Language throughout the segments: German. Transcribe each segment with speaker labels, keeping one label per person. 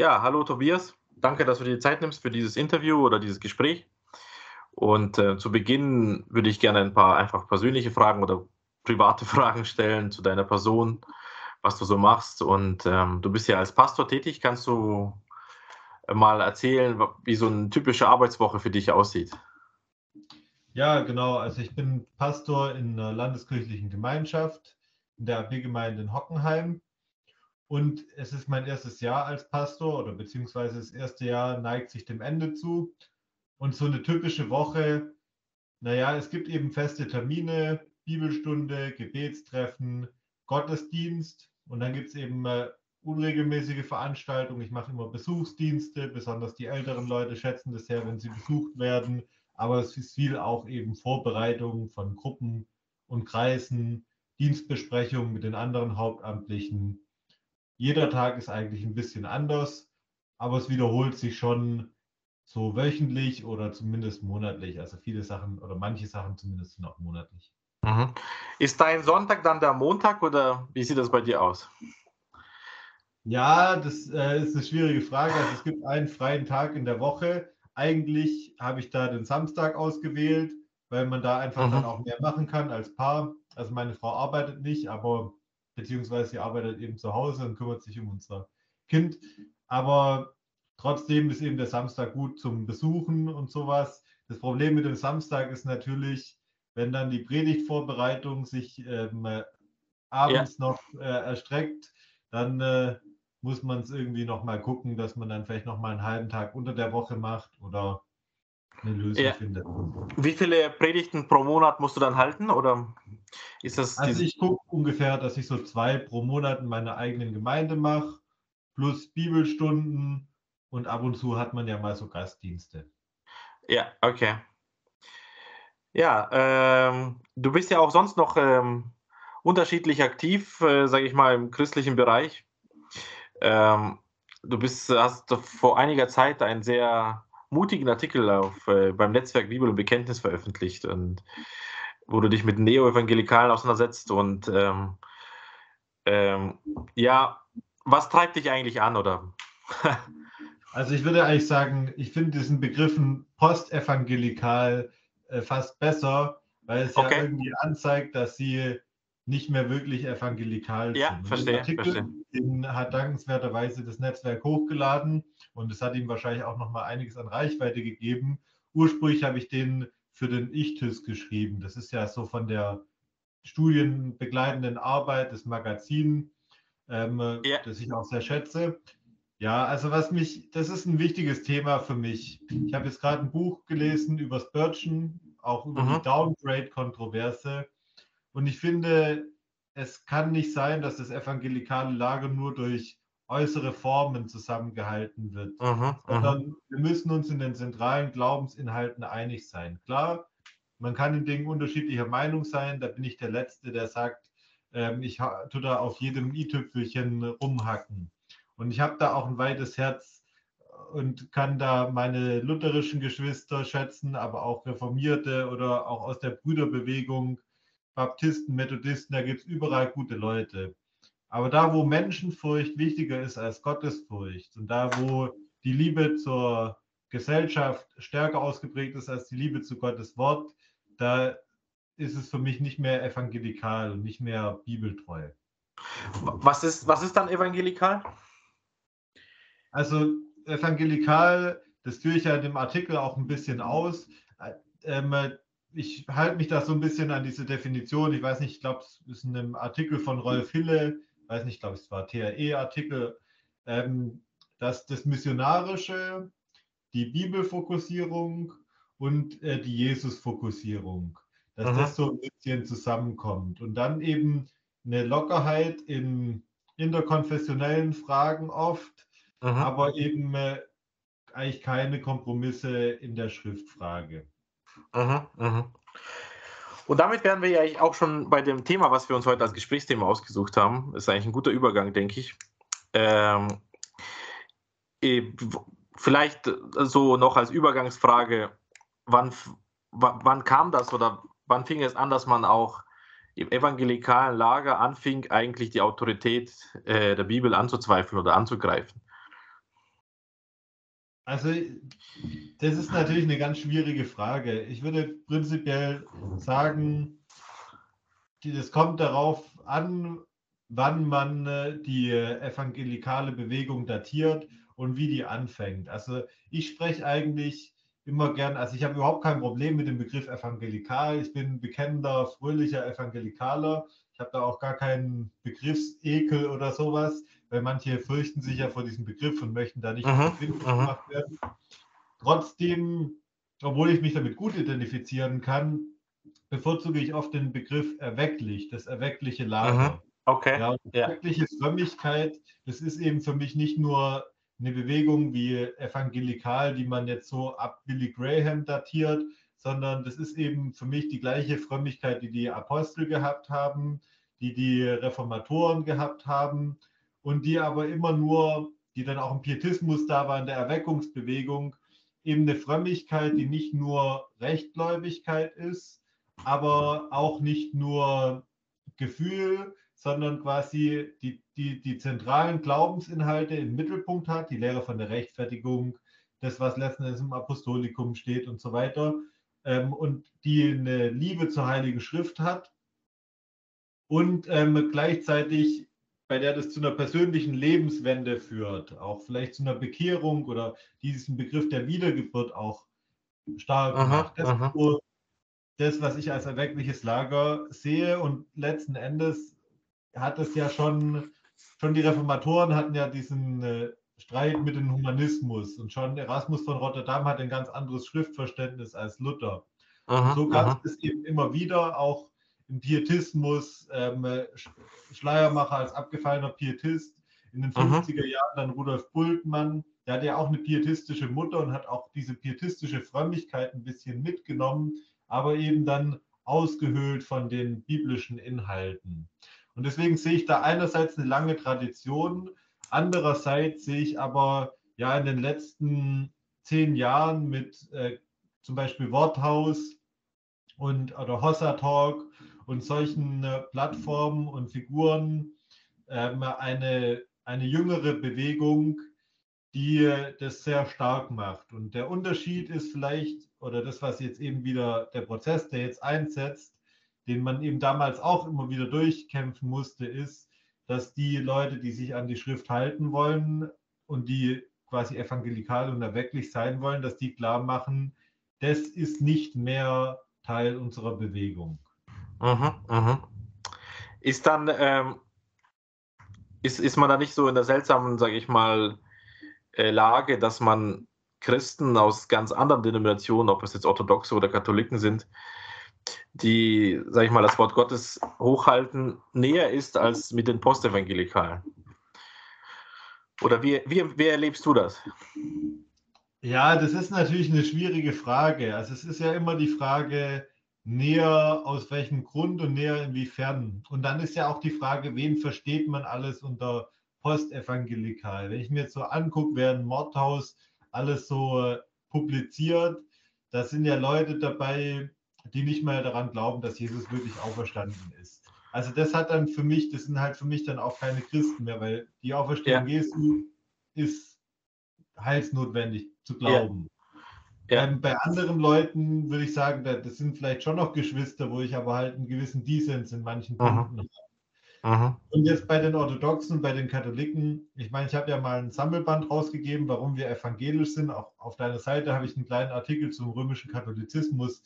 Speaker 1: Ja, hallo Tobias. Danke, dass du dir die Zeit nimmst für dieses Interview oder dieses Gespräch. Und äh, zu Beginn würde ich gerne ein paar einfach persönliche Fragen oder private Fragen stellen zu deiner Person, was du so machst. Und ähm, du bist ja als Pastor tätig. Kannst du mal erzählen, wie so eine typische Arbeitswoche für dich aussieht?
Speaker 2: Ja, genau. Also ich bin Pastor in einer landeskirchlichen Gemeinschaft in der AB-Gemeinde in Hockenheim. Und es ist mein erstes Jahr als Pastor oder beziehungsweise das erste Jahr neigt sich dem Ende zu. Und so eine typische Woche, naja, es gibt eben feste Termine, Bibelstunde, Gebetstreffen, Gottesdienst und dann gibt es eben äh, unregelmäßige Veranstaltungen. Ich mache immer Besuchsdienste, besonders die älteren Leute schätzen das sehr, wenn sie besucht werden. Aber es ist viel auch eben Vorbereitung von Gruppen und Kreisen, Dienstbesprechungen mit den anderen Hauptamtlichen. Jeder Tag ist eigentlich ein bisschen anders, aber es wiederholt sich schon so wöchentlich oder zumindest monatlich. Also viele Sachen oder manche Sachen zumindest sind auch monatlich.
Speaker 1: Mhm. Ist dein Sonntag dann der Montag oder wie sieht das bei dir aus?
Speaker 2: Ja, das äh, ist eine schwierige Frage. Also es gibt einen freien Tag in der Woche. Eigentlich habe ich da den Samstag ausgewählt, weil man da einfach mhm. dann auch mehr machen kann als Paar. Also meine Frau arbeitet nicht, aber beziehungsweise sie arbeitet eben zu Hause und kümmert sich um unser Kind. Aber Trotzdem ist eben der Samstag gut zum Besuchen und sowas. Das Problem mit dem Samstag ist natürlich, wenn dann die Predigtvorbereitung sich ähm, abends ja. noch äh, erstreckt, dann äh, muss man es irgendwie noch mal gucken, dass man dann vielleicht noch mal einen halben Tag unter der Woche macht oder eine Lösung ja. findet.
Speaker 1: Wie viele Predigten pro Monat musst du dann halten oder ist das?
Speaker 2: Also ich gucke ungefähr, dass ich so zwei pro Monat in meiner eigenen Gemeinde mache, plus Bibelstunden und ab und zu hat man ja mal so Gastdienste.
Speaker 1: Ja, okay. Ja, ähm, du bist ja auch sonst noch ähm, unterschiedlich aktiv, äh, sage ich mal, im christlichen Bereich. Ähm, du bist, hast vor einiger Zeit einen sehr mutigen Artikel auf, äh, beim Netzwerk Bibel und Bekenntnis veröffentlicht und wo du dich mit Neo-Evangelikalen auseinandersetzt und ähm, ähm, ja, was treibt dich eigentlich an oder
Speaker 2: Also ich würde eigentlich sagen, ich finde diesen Begriffen postevangelikal äh, fast besser, weil es okay. ja irgendwie anzeigt, dass sie nicht mehr wirklich evangelikal
Speaker 1: ja, sind. Verstehe, den Artikel verstehe.
Speaker 2: Den hat dankenswerterweise das Netzwerk hochgeladen und es hat ihm wahrscheinlich auch noch mal einiges an Reichweite gegeben. Ursprünglich habe ich den für den Ichthys geschrieben. Das ist ja so von der studienbegleitenden Arbeit, des Magazin, ähm, ja. das ich auch sehr schätze. Ja, also was mich, das ist ein wichtiges Thema für mich. Ich habe jetzt gerade ein Buch gelesen über Spurgeon, auch über mhm. die Downgrade-Kontroverse. Und ich finde, es kann nicht sein, dass das evangelikale Lager nur durch äußere Formen zusammengehalten wird, mhm. sondern wir müssen uns in den zentralen Glaubensinhalten einig sein. Klar, man kann in Dingen unterschiedlicher Meinung sein. Da bin ich der Letzte, der sagt, ähm, ich tue da auf jedem i-Tüpfelchen rumhacken. Und ich habe da auch ein weites Herz und kann da meine lutherischen Geschwister schätzen, aber auch Reformierte oder auch aus der Brüderbewegung, Baptisten, Methodisten, da gibt es überall gute Leute. Aber da, wo Menschenfurcht wichtiger ist als Gottesfurcht und da, wo die Liebe zur Gesellschaft stärker ausgeprägt ist als die Liebe zu Gottes Wort, da ist es für mich nicht mehr evangelikal und nicht mehr bibeltreu.
Speaker 1: Was ist, was ist dann evangelikal?
Speaker 2: Also evangelikal, das führe ich ja in dem Artikel auch ein bisschen aus. Ähm, ich halte mich da so ein bisschen an diese Definition. Ich weiß nicht, ich glaube, es ist in einem Artikel von Rolf Hille, weiß nicht, ich glaube, es war TRE-Artikel, ähm, dass das Missionarische, die Bibelfokussierung und äh, die Jesus-Fokussierung, dass Aha. das so ein bisschen zusammenkommt. Und dann eben eine Lockerheit in interkonfessionellen Fragen oft, Aha. aber eben äh, eigentlich keine Kompromisse in der Schriftfrage.
Speaker 1: Aha, aha. Und damit wären wir ja auch schon bei dem Thema, was wir uns heute als Gesprächsthema ausgesucht haben. Das ist eigentlich ein guter Übergang, denke ich. Ähm, vielleicht so noch als Übergangsfrage, wann, wann kam das oder wann fing es an, dass man auch im evangelikalen Lager anfing, eigentlich die Autorität äh, der Bibel anzuzweifeln oder anzugreifen?
Speaker 2: Also, das ist natürlich eine ganz schwierige Frage. Ich würde prinzipiell sagen, es kommt darauf an, wann man äh, die evangelikale Bewegung datiert und wie die anfängt. Also ich spreche eigentlich immer gern, also ich habe überhaupt kein Problem mit dem Begriff evangelikal. Ich bin bekennender, fröhlicher Evangelikaler. Ich habe da auch gar keinen Begriffsekel oder sowas, weil manche fürchten sich ja vor diesem Begriff und möchten da nicht verbindlich gemacht werden. Trotzdem, obwohl ich mich damit gut identifizieren kann, bevorzuge ich oft den Begriff erwecklich, das erweckliche Lager.
Speaker 1: Mhm. Okay.
Speaker 2: Ja, erweckliche Frömmigkeit, das ist eben für mich nicht nur eine Bewegung wie evangelikal, die man jetzt so ab Billy Graham datiert, sondern das ist eben für mich die gleiche Frömmigkeit, die die Apostel gehabt haben, die die Reformatoren gehabt haben und die aber immer nur, die dann auch im Pietismus da war, in der Erweckungsbewegung, eben eine Frömmigkeit, die nicht nur Rechtgläubigkeit ist, aber auch nicht nur Gefühl, sondern quasi die, die, die zentralen Glaubensinhalte im Mittelpunkt hat, die Lehre von der Rechtfertigung, das, was letzten Endes im Apostolikum steht und so weiter, ähm, und die eine Liebe zur Heiligen Schrift hat und ähm, gleichzeitig bei der das zu einer persönlichen Lebenswende führt, auch vielleicht zu einer Bekehrung oder diesen Begriff der Wiedergeburt auch stark aha, macht. Das aha. ist das, was ich als erweckliches Lager sehe und letzten Endes hat es ja schon, schon die Reformatoren hatten ja diesen äh, Streit mit dem Humanismus und schon Erasmus von Rotterdam hat ein ganz anderes Schriftverständnis als Luther. Aha, so gab es eben immer wieder auch im Pietismus, ähm, Schleiermacher als abgefallener Pietist, in den 50er Jahren dann Rudolf Bultmann, der hat ja auch eine pietistische Mutter und hat auch diese pietistische Frömmigkeit ein bisschen mitgenommen, aber eben dann ausgehöhlt von den biblischen Inhalten. Und deswegen sehe ich da einerseits eine lange Tradition, andererseits sehe ich aber ja in den letzten zehn Jahren mit äh, zum Beispiel Worthaus und oder Hossa Talk und solchen äh, Plattformen und Figuren ähm, eine, eine jüngere Bewegung, die äh, das sehr stark macht. Und der Unterschied ist vielleicht, oder das, was jetzt eben wieder der Prozess, der jetzt einsetzt, den man eben damals auch immer wieder durchkämpfen musste, ist, dass die Leute, die sich an die Schrift halten wollen und die quasi evangelikal und erwecklich sein wollen, dass die klar machen, das ist nicht mehr Teil unserer Bewegung.
Speaker 1: Mhm, mhm. Ist dann, ähm, ist, ist man da nicht so in der seltsamen, sage ich mal, äh, Lage, dass man Christen aus ganz anderen Denominationen, ob es jetzt Orthodoxe oder Katholiken sind, die, sage ich mal, das Wort Gottes hochhalten, näher ist als mit den Postevangelikalen? Oder wie, wie, wie erlebst du das?
Speaker 2: Ja, das ist natürlich eine schwierige Frage. Also es ist ja immer die Frage, näher aus welchem Grund und näher inwiefern. Und dann ist ja auch die Frage, wen versteht man alles unter postevangelikal? Wenn ich mir jetzt so angucke, wer ein Mordhaus alles so äh, publiziert, da sind ja Leute dabei, die nicht mehr daran glauben, dass Jesus wirklich auferstanden ist. Also das hat dann für mich, das sind halt für mich dann auch keine Christen mehr, weil die Auferstehung ja. Jesu ist heilsnotwendig zu glauben. Ja. Ähm, bei anderen Leuten würde ich sagen, das sind vielleicht schon noch Geschwister, wo ich aber halt einen gewissen Dissens in manchen Punkten habe. Und jetzt bei den Orthodoxen, bei den Katholiken, ich meine, ich habe ja mal ein Sammelband rausgegeben, warum wir evangelisch sind. Auch auf deiner Seite habe ich einen kleinen Artikel zum römischen Katholizismus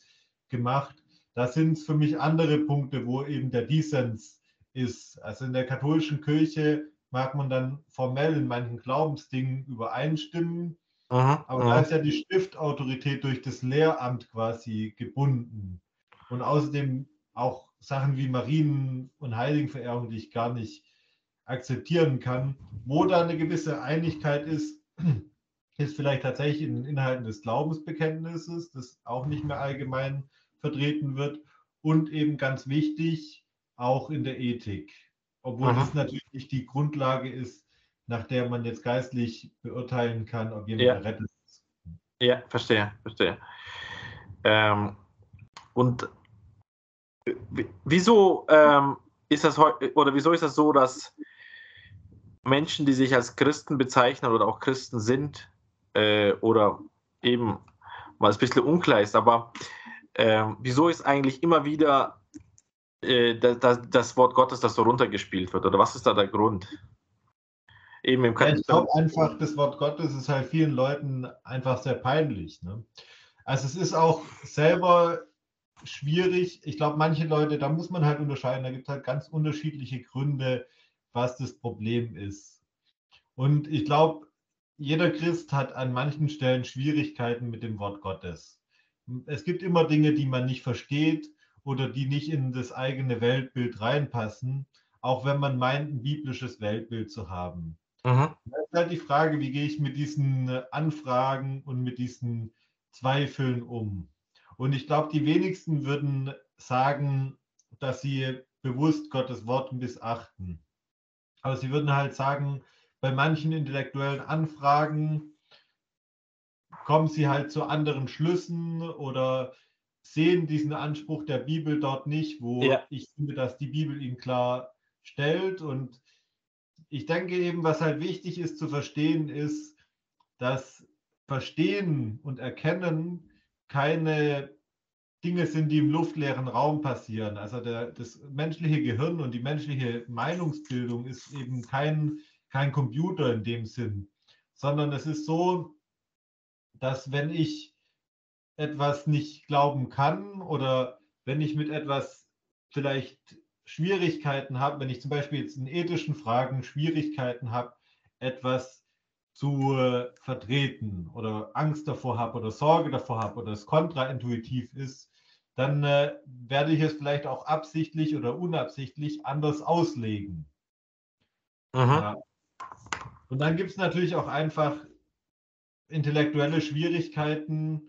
Speaker 2: gemacht. Da sind es für mich andere Punkte, wo eben der Dissens ist. Also in der katholischen Kirche mag man dann formell in manchen Glaubensdingen übereinstimmen, aha, aber aha. da ist ja die Stiftautorität durch das Lehramt quasi gebunden. Und außerdem auch Sachen wie Marien- und Heiligenverehrung, die ich gar nicht akzeptieren kann. Wo da eine gewisse Einigkeit ist, ist vielleicht tatsächlich in den Inhalten des Glaubensbekenntnisses, das auch nicht mehr allgemein vertreten wird und eben ganz wichtig auch in der Ethik, obwohl Aha. das natürlich nicht die Grundlage ist, nach der man jetzt geistlich beurteilen kann, ob jemand
Speaker 1: ja.
Speaker 2: errettet ist.
Speaker 1: Ja, verstehe, verstehe. Ähm, und wieso ähm, ist das oder wieso ist das so, dass Menschen, die sich als Christen bezeichnen oder auch Christen sind, äh, oder eben mal ein bisschen unklar ist. Aber äh, wieso ist eigentlich immer wieder äh, das, das, Wort Gottes, das so runtergespielt wird? Oder was ist da der Grund?
Speaker 2: Eben im ja, ich glaube einfach, das Wort Gottes ist halt vielen Leuten einfach sehr peinlich. Ne? Also es ist auch selber schwierig. Ich glaube, manche Leute, da muss man halt unterscheiden. Da gibt es halt ganz unterschiedliche Gründe, was das Problem ist. Und ich glaube, jeder Christ hat an manchen Stellen Schwierigkeiten mit dem Wort Gottes. Es gibt immer Dinge, die man nicht versteht oder die nicht in das eigene Weltbild reinpassen, auch wenn man meint, ein biblisches Weltbild zu haben. Mhm. Da ist halt die Frage, wie gehe ich mit diesen Anfragen und mit diesen Zweifeln um? Und ich glaube, die wenigsten würden sagen, dass sie bewusst Gottes Wort missachten. Aber sie würden halt sagen, bei manchen intellektuellen Anfragen kommen sie halt zu anderen Schlüssen oder sehen diesen Anspruch der Bibel dort nicht, wo ja. ich finde, dass die Bibel ihn klar stellt. Und ich denke eben, was halt wichtig ist zu verstehen, ist, dass Verstehen und Erkennen keine Dinge sind, die im luftleeren Raum passieren. Also der, das menschliche Gehirn und die menschliche Meinungsbildung ist eben kein, kein Computer in dem Sinn, sondern es ist so, dass wenn ich etwas nicht glauben kann oder wenn ich mit etwas vielleicht Schwierigkeiten habe, wenn ich zum Beispiel jetzt in ethischen Fragen Schwierigkeiten habe, etwas zu äh, vertreten oder Angst davor habe oder Sorge davor habe oder es kontraintuitiv ist, dann äh, werde ich es vielleicht auch absichtlich oder unabsichtlich anders auslegen. Ja. Und dann gibt es natürlich auch einfach intellektuelle Schwierigkeiten,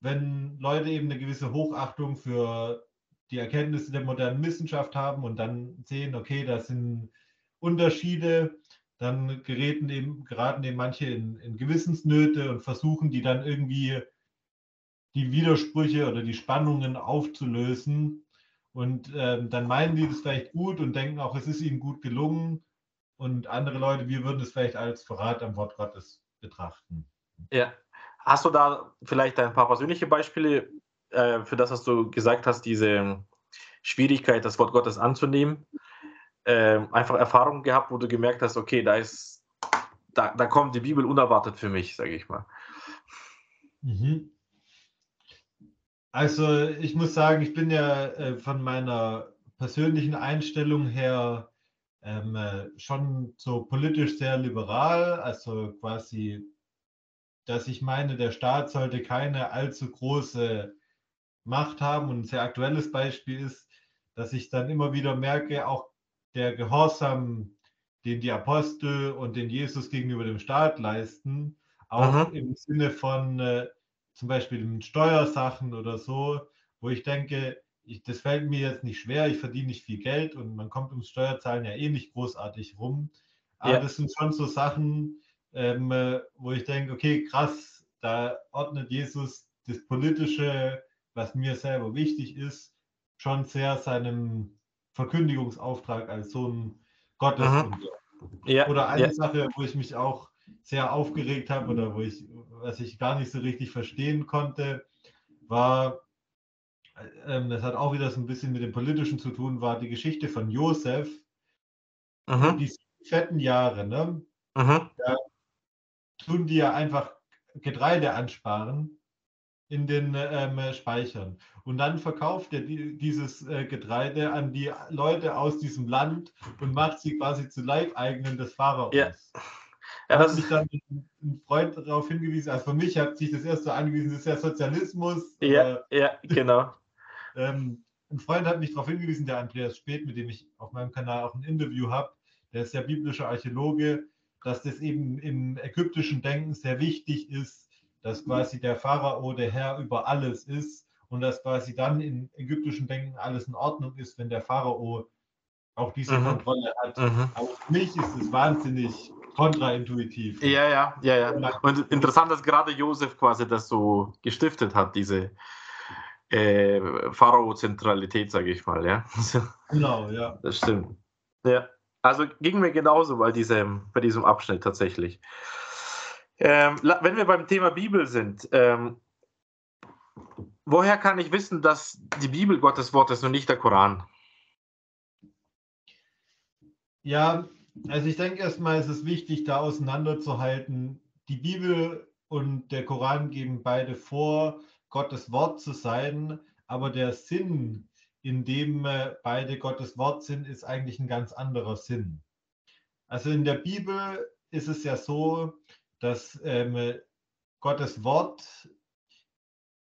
Speaker 2: wenn Leute eben eine gewisse Hochachtung für die Erkenntnisse der modernen Wissenschaft haben und dann sehen, okay, das sind Unterschiede, dann geraten eben, geraten eben manche in, in Gewissensnöte und versuchen die dann irgendwie die Widersprüche oder die Spannungen aufzulösen. Und ähm, dann meinen die das vielleicht gut und denken auch, es ist ihnen gut gelungen. Und andere Leute, wir würden es vielleicht als Verrat am Wort Gottes betrachten.
Speaker 1: Ja. Hast du da vielleicht ein paar persönliche Beispiele äh, für das, was du gesagt hast, diese Schwierigkeit, das Wort Gottes anzunehmen? Äh, einfach Erfahrungen gehabt, wo du gemerkt hast, okay, da ist, da, da kommt die Bibel unerwartet für mich, sage ich mal.
Speaker 2: Mhm. Also ich muss sagen, ich bin ja äh, von meiner persönlichen Einstellung her ähm, äh, schon so politisch sehr liberal, also quasi, dass ich meine, der Staat sollte keine allzu große Macht haben. Und ein sehr aktuelles Beispiel ist, dass ich dann immer wieder merke, auch der Gehorsam, den die Apostel und den Jesus gegenüber dem Staat leisten, auch mhm. im Sinne von äh, zum Beispiel in Steuersachen oder so, wo ich denke, ich, das fällt mir jetzt nicht schwer, ich verdiene nicht viel Geld und man kommt ums Steuerzahlen ja eh nicht großartig rum. Aber ja. das sind schon so Sachen, ähm, äh, wo ich denke, okay, krass, da ordnet Jesus das Politische, was mir selber wichtig ist, schon sehr seinem Verkündigungsauftrag als Sohn Gottes. Mhm. Ja. Oder eine ja. Sache, wo ich mich auch sehr aufgeregt habe oder wo ich, was ich gar nicht so richtig verstehen konnte, war, ähm, das hat auch wieder so ein bisschen mit dem Politischen zu tun, war die Geschichte von Josef. Mhm. Die fetten Jahre, ne? Mhm. Da tun die ja einfach Getreide ansparen in den ähm, Speichern. Und dann verkauft er die, dieses äh, Getreide an die Leute aus diesem Land und macht sie quasi zu Leibeigenen des Pharaos. Ja. Ja, hat mich dann ein Freund darauf hingewiesen, also für mich hat sich das erst so angewiesen, das ist ja Sozialismus.
Speaker 1: Ja, äh, ja genau.
Speaker 2: ähm, ein Freund hat mich darauf hingewiesen, der Andreas Speth, mit dem ich auf meinem Kanal auch ein Interview habe, der ist ja biblischer Archäologe, dass das eben im ägyptischen Denken sehr wichtig ist, dass quasi der Pharao der Herr über alles ist und dass quasi dann im ägyptischen Denken alles in Ordnung ist, wenn der Pharao auch diese mhm. Kontrolle hat. Mhm. Aber für mich ist es wahnsinnig kontraintuitiv.
Speaker 1: Ja, ja, ja, ja. Und interessant, dass gerade Josef quasi das so gestiftet hat, diese äh, Pharao-Zentralität, sage ich mal, ja.
Speaker 2: Genau, ja.
Speaker 1: Das stimmt. Ja. Also ging mir genauso bei diesem, bei diesem Abschnitt tatsächlich. Ähm, wenn wir beim Thema Bibel sind, ähm, woher kann ich wissen, dass die Bibel Gottes Wort ist und nicht der Koran?
Speaker 2: Ja, also ich denke erstmal ist es wichtig, da auseinanderzuhalten. Die Bibel und der Koran geben beide vor, Gottes Wort zu sein, aber der Sinn, in dem äh, beide Gottes Wort sind, ist eigentlich ein ganz anderer Sinn. Also in der Bibel ist es ja so, dass ähm, Gottes Wort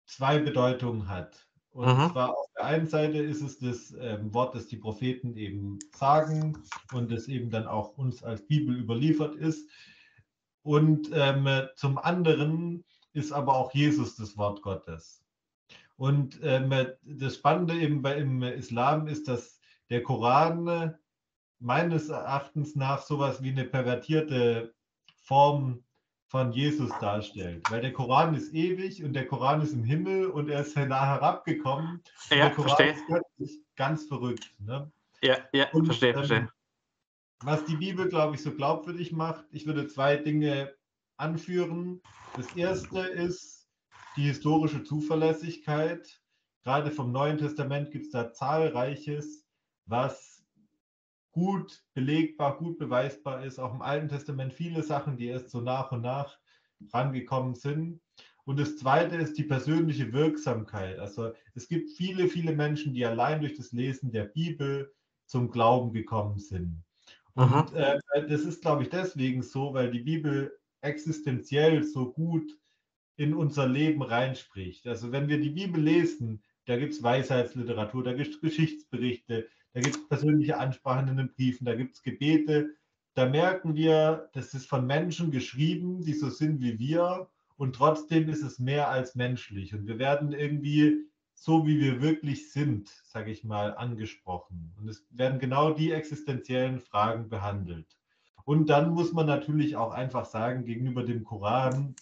Speaker 2: zwei Bedeutungen hat. Und mhm. zwar auf der einen Seite ist es das ähm, Wort, das die Propheten eben sagen und das eben dann auch uns als Bibel überliefert ist. Und ähm, zum anderen ist aber auch Jesus das Wort Gottes. Und ähm, das Spannende eben bei, im Islam ist, dass der Koran meines Erachtens nach sowas wie eine pervertierte Form von Jesus darstellt. Weil der Koran ist ewig und der Koran ist im Himmel und er ist nah herabgekommen.
Speaker 1: Ja,
Speaker 2: der Koran
Speaker 1: verstehe.
Speaker 2: ist ganz verrückt. Ne?
Speaker 1: Ja, ja, und, verstehe, ähm, verstehe.
Speaker 2: Was die Bibel, glaube ich, so glaubwürdig macht, ich würde zwei Dinge anführen. Das erste ist die historische Zuverlässigkeit. Gerade vom Neuen Testament gibt es da zahlreiches, was gut belegbar, gut beweisbar ist. Auch im Alten Testament viele Sachen, die erst so nach und nach rangekommen sind. Und das Zweite ist die persönliche Wirksamkeit. Also es gibt viele, viele Menschen, die allein durch das Lesen der Bibel zum Glauben gekommen sind. Und äh, das ist, glaube ich, deswegen so, weil die Bibel existenziell so gut in unser Leben reinspricht. Also wenn wir die Bibel lesen, da gibt es Weisheitsliteratur, da gibt es Geschichtsberichte, da gibt es persönliche Ansprachen in den Briefen, da gibt es Gebete. Da merken wir, das ist von Menschen geschrieben, die so sind wie wir und trotzdem ist es mehr als menschlich. Und wir werden irgendwie so, wie wir wirklich sind, sage ich mal, angesprochen. Und es werden genau die existenziellen Fragen behandelt. Und dann muss man natürlich auch einfach sagen, gegenüber dem Koran,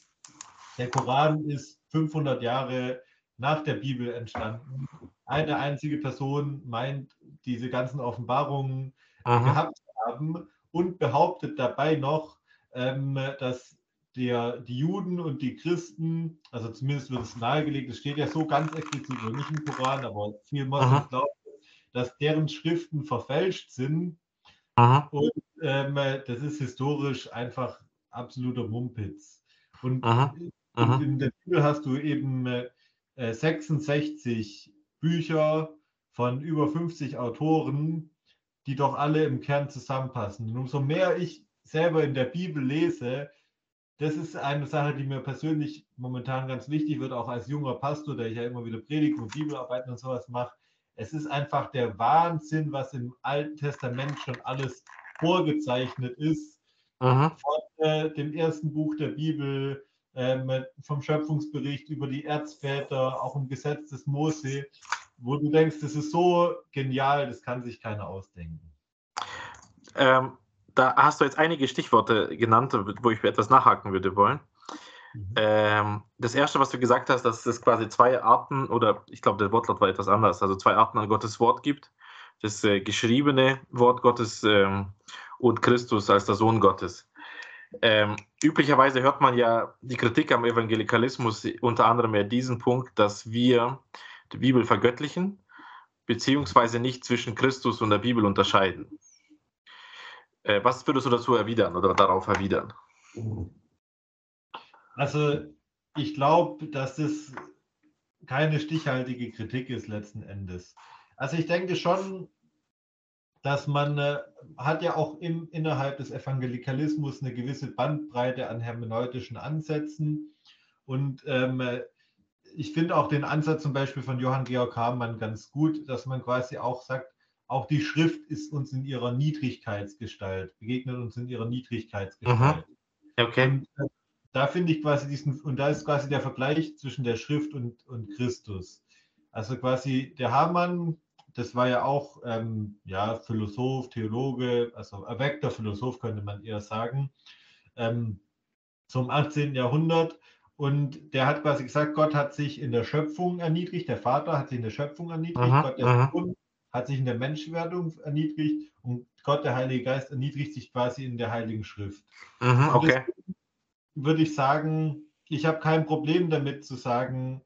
Speaker 2: der Koran ist 500 Jahre nach der Bibel entstanden. Eine einzige Person meint, diese ganzen Offenbarungen Aha. gehabt haben und behauptet dabei noch, ähm, dass der, die Juden und die Christen, also zumindest wird es nahegelegt, es steht ja so ganz explizit noch nicht im Koran, aber viel Moslems glauben, dass deren Schriften verfälscht sind. Aha. Und ähm, das ist historisch einfach absoluter Mumpitz. Und Aha. Aha. in der Bibel hast du eben äh, 66 Bücher von über 50 Autoren, die doch alle im Kern zusammenpassen. Und umso mehr ich selber in der Bibel lese, das ist eine Sache, die mir persönlich momentan ganz wichtig wird, auch als junger Pastor, der ich ja immer wieder Predigen und Bibelarbeiten und sowas mache. Es ist einfach der Wahnsinn, was im Alten Testament schon alles vorgezeichnet ist. Aha. Von äh, dem ersten Buch der Bibel, äh, vom Schöpfungsbericht über die Erzväter, auch im Gesetz des Mose wo du denkst, das ist so genial, das kann sich keiner ausdenken?
Speaker 1: Ähm, da hast du jetzt einige Stichworte genannt, wo ich etwas nachhaken würde wollen. Mhm. Ähm, das erste, was du gesagt hast, dass es quasi zwei Arten, oder ich glaube, der Wortlaut war etwas anders, also zwei Arten an Gottes Wort gibt. Das äh, geschriebene Wort Gottes ähm, und Christus als der Sohn Gottes. Ähm, üblicherweise hört man ja die Kritik am Evangelikalismus unter anderem ja diesen Punkt, dass wir Bibel vergöttlichen, beziehungsweise nicht zwischen Christus und der Bibel unterscheiden. Äh, was würdest du dazu erwidern oder darauf erwidern?
Speaker 2: Also ich glaube, dass das keine stichhaltige Kritik ist letzten Endes. Also ich denke schon, dass man äh, hat ja auch im, innerhalb des Evangelikalismus eine gewisse Bandbreite an hermeneutischen Ansätzen und ähm, ich finde auch den Ansatz zum Beispiel von Johann Georg Hamann ganz gut, dass man quasi auch sagt, auch die Schrift ist uns in ihrer Niedrigkeitsgestalt, begegnet uns in ihrer Niedrigkeitsgestalt.
Speaker 1: Okay. Und,
Speaker 2: äh, da finde ich quasi diesen, und da ist quasi der Vergleich zwischen der Schrift und, und Christus. Also quasi der Hamann, das war ja auch ähm, ja, Philosoph, Theologe, also erweckter Philosoph könnte man eher sagen, ähm, zum 18. Jahrhundert und der hat quasi gesagt, Gott hat sich in der Schöpfung erniedrigt, der Vater hat sich in der Schöpfung erniedrigt, aha, Gott der Sohn hat sich in der Menschwerdung erniedrigt und Gott, der Heilige Geist, erniedrigt sich quasi in der Heiligen Schrift.
Speaker 1: Aha, okay.
Speaker 2: würde ich sagen, ich habe kein Problem damit zu sagen,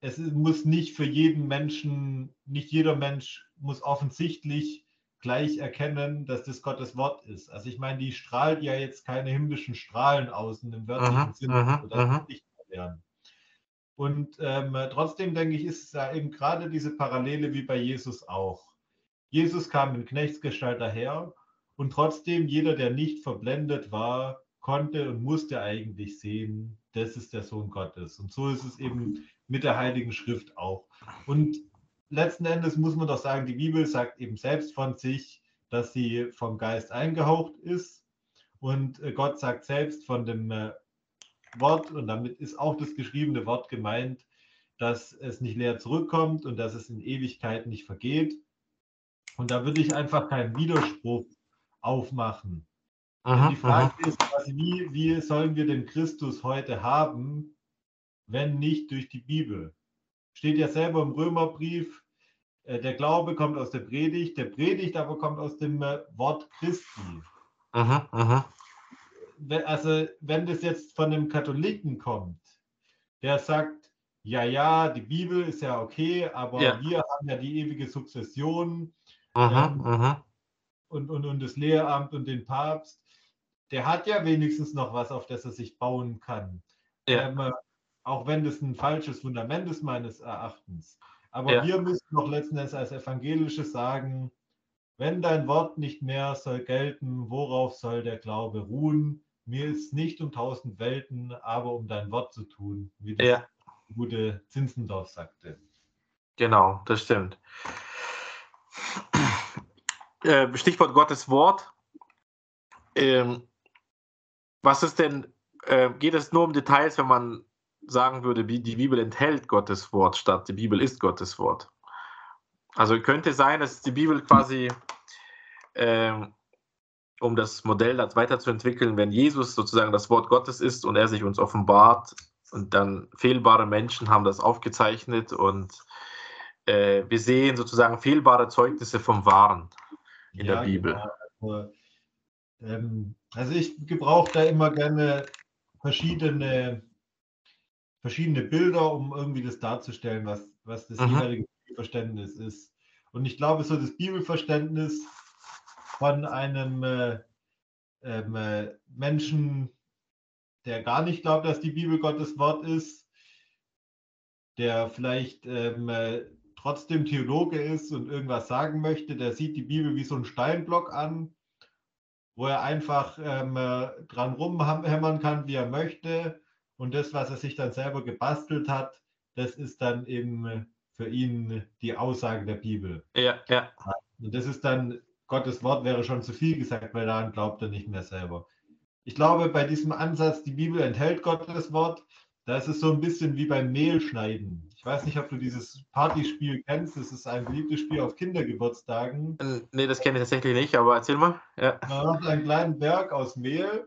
Speaker 2: es muss nicht für jeden Menschen, nicht jeder Mensch muss offensichtlich gleich erkennen, dass das Gottes Wort ist. Also ich meine, die strahlt ja jetzt keine himmlischen Strahlen aus in dem wörtlichen Sinne, oder nicht werden. Und ähm, trotzdem denke ich, ist es ja eben gerade diese Parallele wie bei Jesus auch. Jesus kam in Knechtsgestalt daher und trotzdem jeder, der nicht verblendet war, konnte und musste eigentlich sehen, das ist der Sohn Gottes. Und so ist es eben mit der Heiligen Schrift auch. Und letzten Endes muss man doch sagen, die Bibel sagt eben selbst von sich, dass sie vom Geist eingehaucht ist. Und äh, Gott sagt selbst von dem äh, Wort, und damit ist auch das geschriebene Wort gemeint, dass es nicht leer zurückkommt und dass es in Ewigkeit nicht vergeht. Und da würde ich einfach keinen Widerspruch aufmachen. Aha, die Frage aha. ist, also wie, wie sollen wir den Christus heute haben, wenn nicht durch die Bibel? Steht ja selber im Römerbrief, der Glaube kommt aus der Predigt, der Predigt aber kommt aus dem äh, Wort Christi. Aha, aha. Also wenn das jetzt von einem Katholiken kommt, der sagt, ja, ja, die Bibel ist ja okay, aber ja. wir haben ja die ewige Sukzession aha, ähm, aha. Und, und, und das Lehramt und den Papst der hat ja wenigstens noch was, auf das er sich bauen kann. Ja. Ähm, auch wenn das ein falsches Fundament ist, meines Erachtens. Aber ja. wir müssen noch letzten Endes als Evangelische sagen, wenn dein Wort nicht mehr soll gelten, worauf soll der Glaube ruhen? Mir ist nicht um tausend Welten, aber um dein Wort zu tun, wie das ja. gute Zinzendorf sagte.
Speaker 1: Genau, das stimmt. Äh, Stichwort Gottes Wort. Ähm, was ist denn, äh, geht es nur um Details, wenn man sagen würde, wie die Bibel enthält Gottes Wort statt die Bibel ist Gottes Wort? Also könnte sein, dass die Bibel quasi, äh, um das Modell weiterzuentwickeln, wenn Jesus sozusagen das Wort Gottes ist und er sich uns offenbart und dann fehlbare Menschen haben das aufgezeichnet und äh, wir sehen sozusagen fehlbare Zeugnisse vom Wahren in ja, der Bibel. Genau. Also,
Speaker 2: ähm, also ich gebrauche da immer gerne verschiedene, verschiedene Bilder, um irgendwie das darzustellen, was, was das Aha. jeweilige Verständnis ist. Und ich glaube, so das Bibelverständnis von einem äh, ähm, äh, Menschen, der gar nicht glaubt, dass die Bibel Gottes Wort ist, der vielleicht ähm, äh, trotzdem Theologe ist und irgendwas sagen möchte, der sieht die Bibel wie so ein Steinblock an wo er einfach ähm, äh, dran rumhämmern kann, wie er möchte. Und das, was er sich dann selber gebastelt hat, das ist dann eben für ihn die Aussage der Bibel.
Speaker 1: Ja, ja.
Speaker 2: Und das ist dann, Gottes Wort wäre schon zu viel gesagt, weil daran glaubt er nicht mehr selber. Ich glaube, bei diesem Ansatz, die Bibel enthält Gottes Wort, da ist es so ein bisschen wie beim Mehlschneiden. Ich weiß nicht, ob du dieses Partyspiel kennst. Das ist ein beliebtes Spiel auf Kindergeburtstagen.
Speaker 1: Äh, nee, das kenne ich tatsächlich nicht, aber erzähl mal.
Speaker 2: Ja. Man macht einen kleinen Berg aus Mehl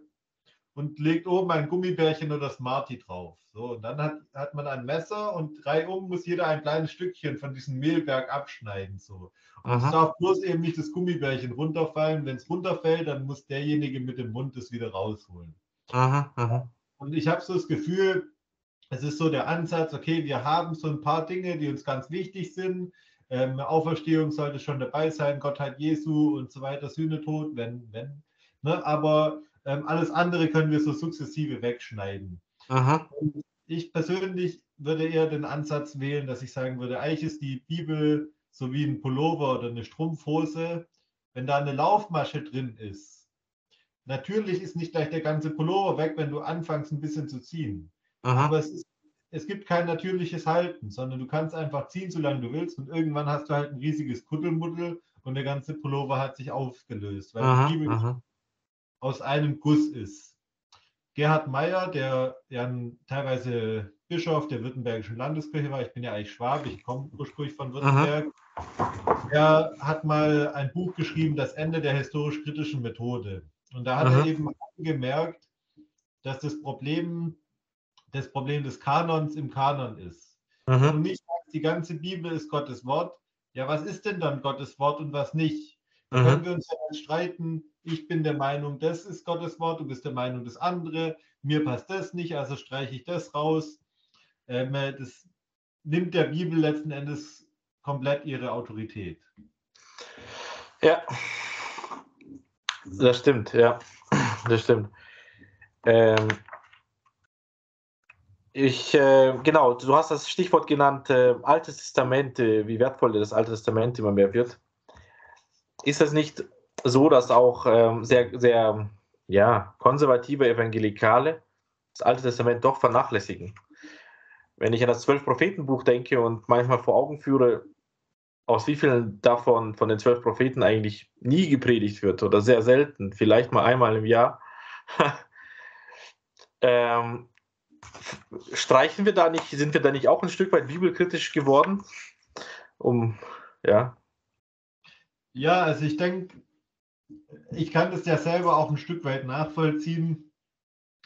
Speaker 2: und legt oben ein Gummibärchen oder Smarty drauf. So, und dann hat, hat man ein Messer und drei um muss jeder ein kleines Stückchen von diesem Mehlberg abschneiden. So. Und es darf bloß eben nicht das Gummibärchen runterfallen. Wenn es runterfällt, dann muss derjenige mit dem Mund es wieder rausholen. Aha, aha. Und ich habe so das Gefühl, es ist so der Ansatz, okay, wir haben so ein paar Dinge, die uns ganz wichtig sind. Ähm, Auferstehung sollte schon dabei sein, Gottheit Jesu und so weiter, Sühne, Tod, wenn, wenn. Ne? Aber ähm, alles andere können wir so sukzessive wegschneiden. ich persönlich würde eher den Ansatz wählen, dass ich sagen würde, eigentlich ist die Bibel so wie ein Pullover oder eine Strumpfhose. Wenn da eine Laufmasche drin ist, natürlich ist nicht gleich der ganze Pullover weg, wenn du anfängst ein bisschen zu ziehen. Aha. Aber es, ist, es gibt kein natürliches Halten, sondern du kannst einfach ziehen, solange du willst. Und irgendwann hast du halt ein riesiges Kuddelmuddel und der ganze Pullover hat sich aufgelöst, weil aha, die Bibel aus einem Guss ist. Gerhard Meyer, der ja teilweise Bischof der Württembergischen Landeskirche war, ich bin ja eigentlich Schwabe, ich komme ursprünglich von Württemberg, er hat mal ein Buch geschrieben, Das Ende der historisch-kritischen Methode. Und da hat Aha. er eben gemerkt, dass das Problem das Problem des Kanons im Kanon ist. Mhm. Und nicht die ganze Bibel ist Gottes Wort. Ja, was ist denn dann Gottes Wort und was nicht? Mhm. können wir uns ja dann streiten. Ich bin der Meinung, das ist Gottes Wort, du bist der Meinung, das andere. Mir passt das nicht, also streiche ich das raus. Ähm, das nimmt der Bibel letzten Endes komplett ihre Autorität.
Speaker 1: Ja, das stimmt, ja, das stimmt. Ähm, ich, äh, genau, du hast das Stichwort genannt, äh, Altes Testament, äh, wie wertvoll das Alte Testament immer mehr wird. Ist es nicht so, dass auch ähm, sehr, sehr ja, konservative Evangelikale das Alte Testament doch vernachlässigen? Wenn ich an das Zwölf-Prophetenbuch denke und manchmal vor Augen führe, aus wie vielen davon von den zwölf Propheten eigentlich nie gepredigt wird oder sehr selten, vielleicht mal einmal im Jahr, ähm, streichen wir da nicht, sind wir da nicht auch ein Stück weit bibelkritisch geworden? Um, ja.
Speaker 2: Ja, also ich denke, ich kann das ja selber auch ein Stück weit nachvollziehen,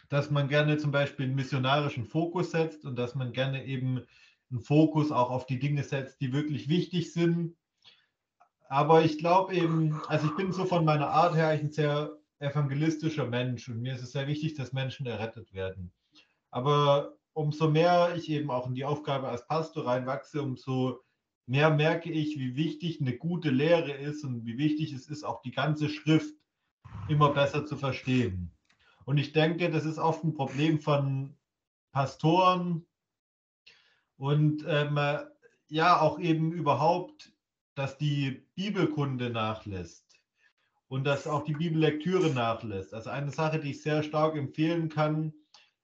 Speaker 2: dass man gerne zum Beispiel einen missionarischen Fokus setzt und dass man gerne eben einen Fokus auch auf die Dinge setzt, die wirklich wichtig sind. Aber ich glaube eben, also ich bin so von meiner Art her ein sehr evangelistischer Mensch und mir ist es sehr wichtig, dass Menschen errettet werden. Aber umso mehr ich eben auch in die Aufgabe als Pastor reinwachse, umso mehr merke ich, wie wichtig eine gute Lehre ist und wie wichtig es ist, auch die ganze Schrift immer besser zu verstehen. Und ich denke, das ist oft ein Problem von Pastoren und ähm, ja, auch eben überhaupt, dass die Bibelkunde nachlässt und dass auch die Bibellektüre nachlässt. Also eine Sache, die ich sehr stark empfehlen kann,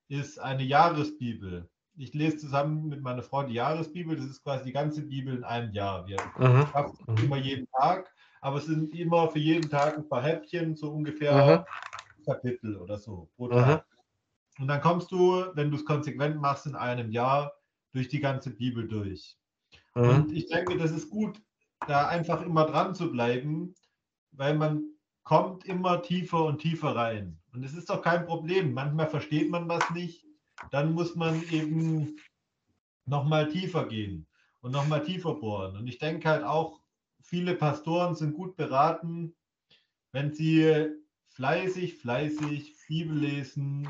Speaker 2: ist eine Jahresbibel. Ich lese zusammen mit meiner Frau die Jahresbibel. Das ist quasi die ganze Bibel in einem Jahr. Wir mhm. schaffen mhm. immer jeden Tag, aber es sind immer für jeden Tag ein paar Häppchen, so ungefähr mhm. Kapitel oder so pro Tag. Mhm. Und dann kommst du, wenn du es konsequent machst, in einem Jahr durch die ganze Bibel durch. Mhm. Und ich denke, das ist gut, da einfach immer dran zu bleiben, weil man kommt immer tiefer und tiefer rein. Und es ist doch kein Problem. Manchmal versteht man was nicht. Dann muss man eben nochmal tiefer gehen und nochmal tiefer bohren. Und ich denke halt auch, viele Pastoren sind gut beraten, wenn sie fleißig, fleißig Bibel lesen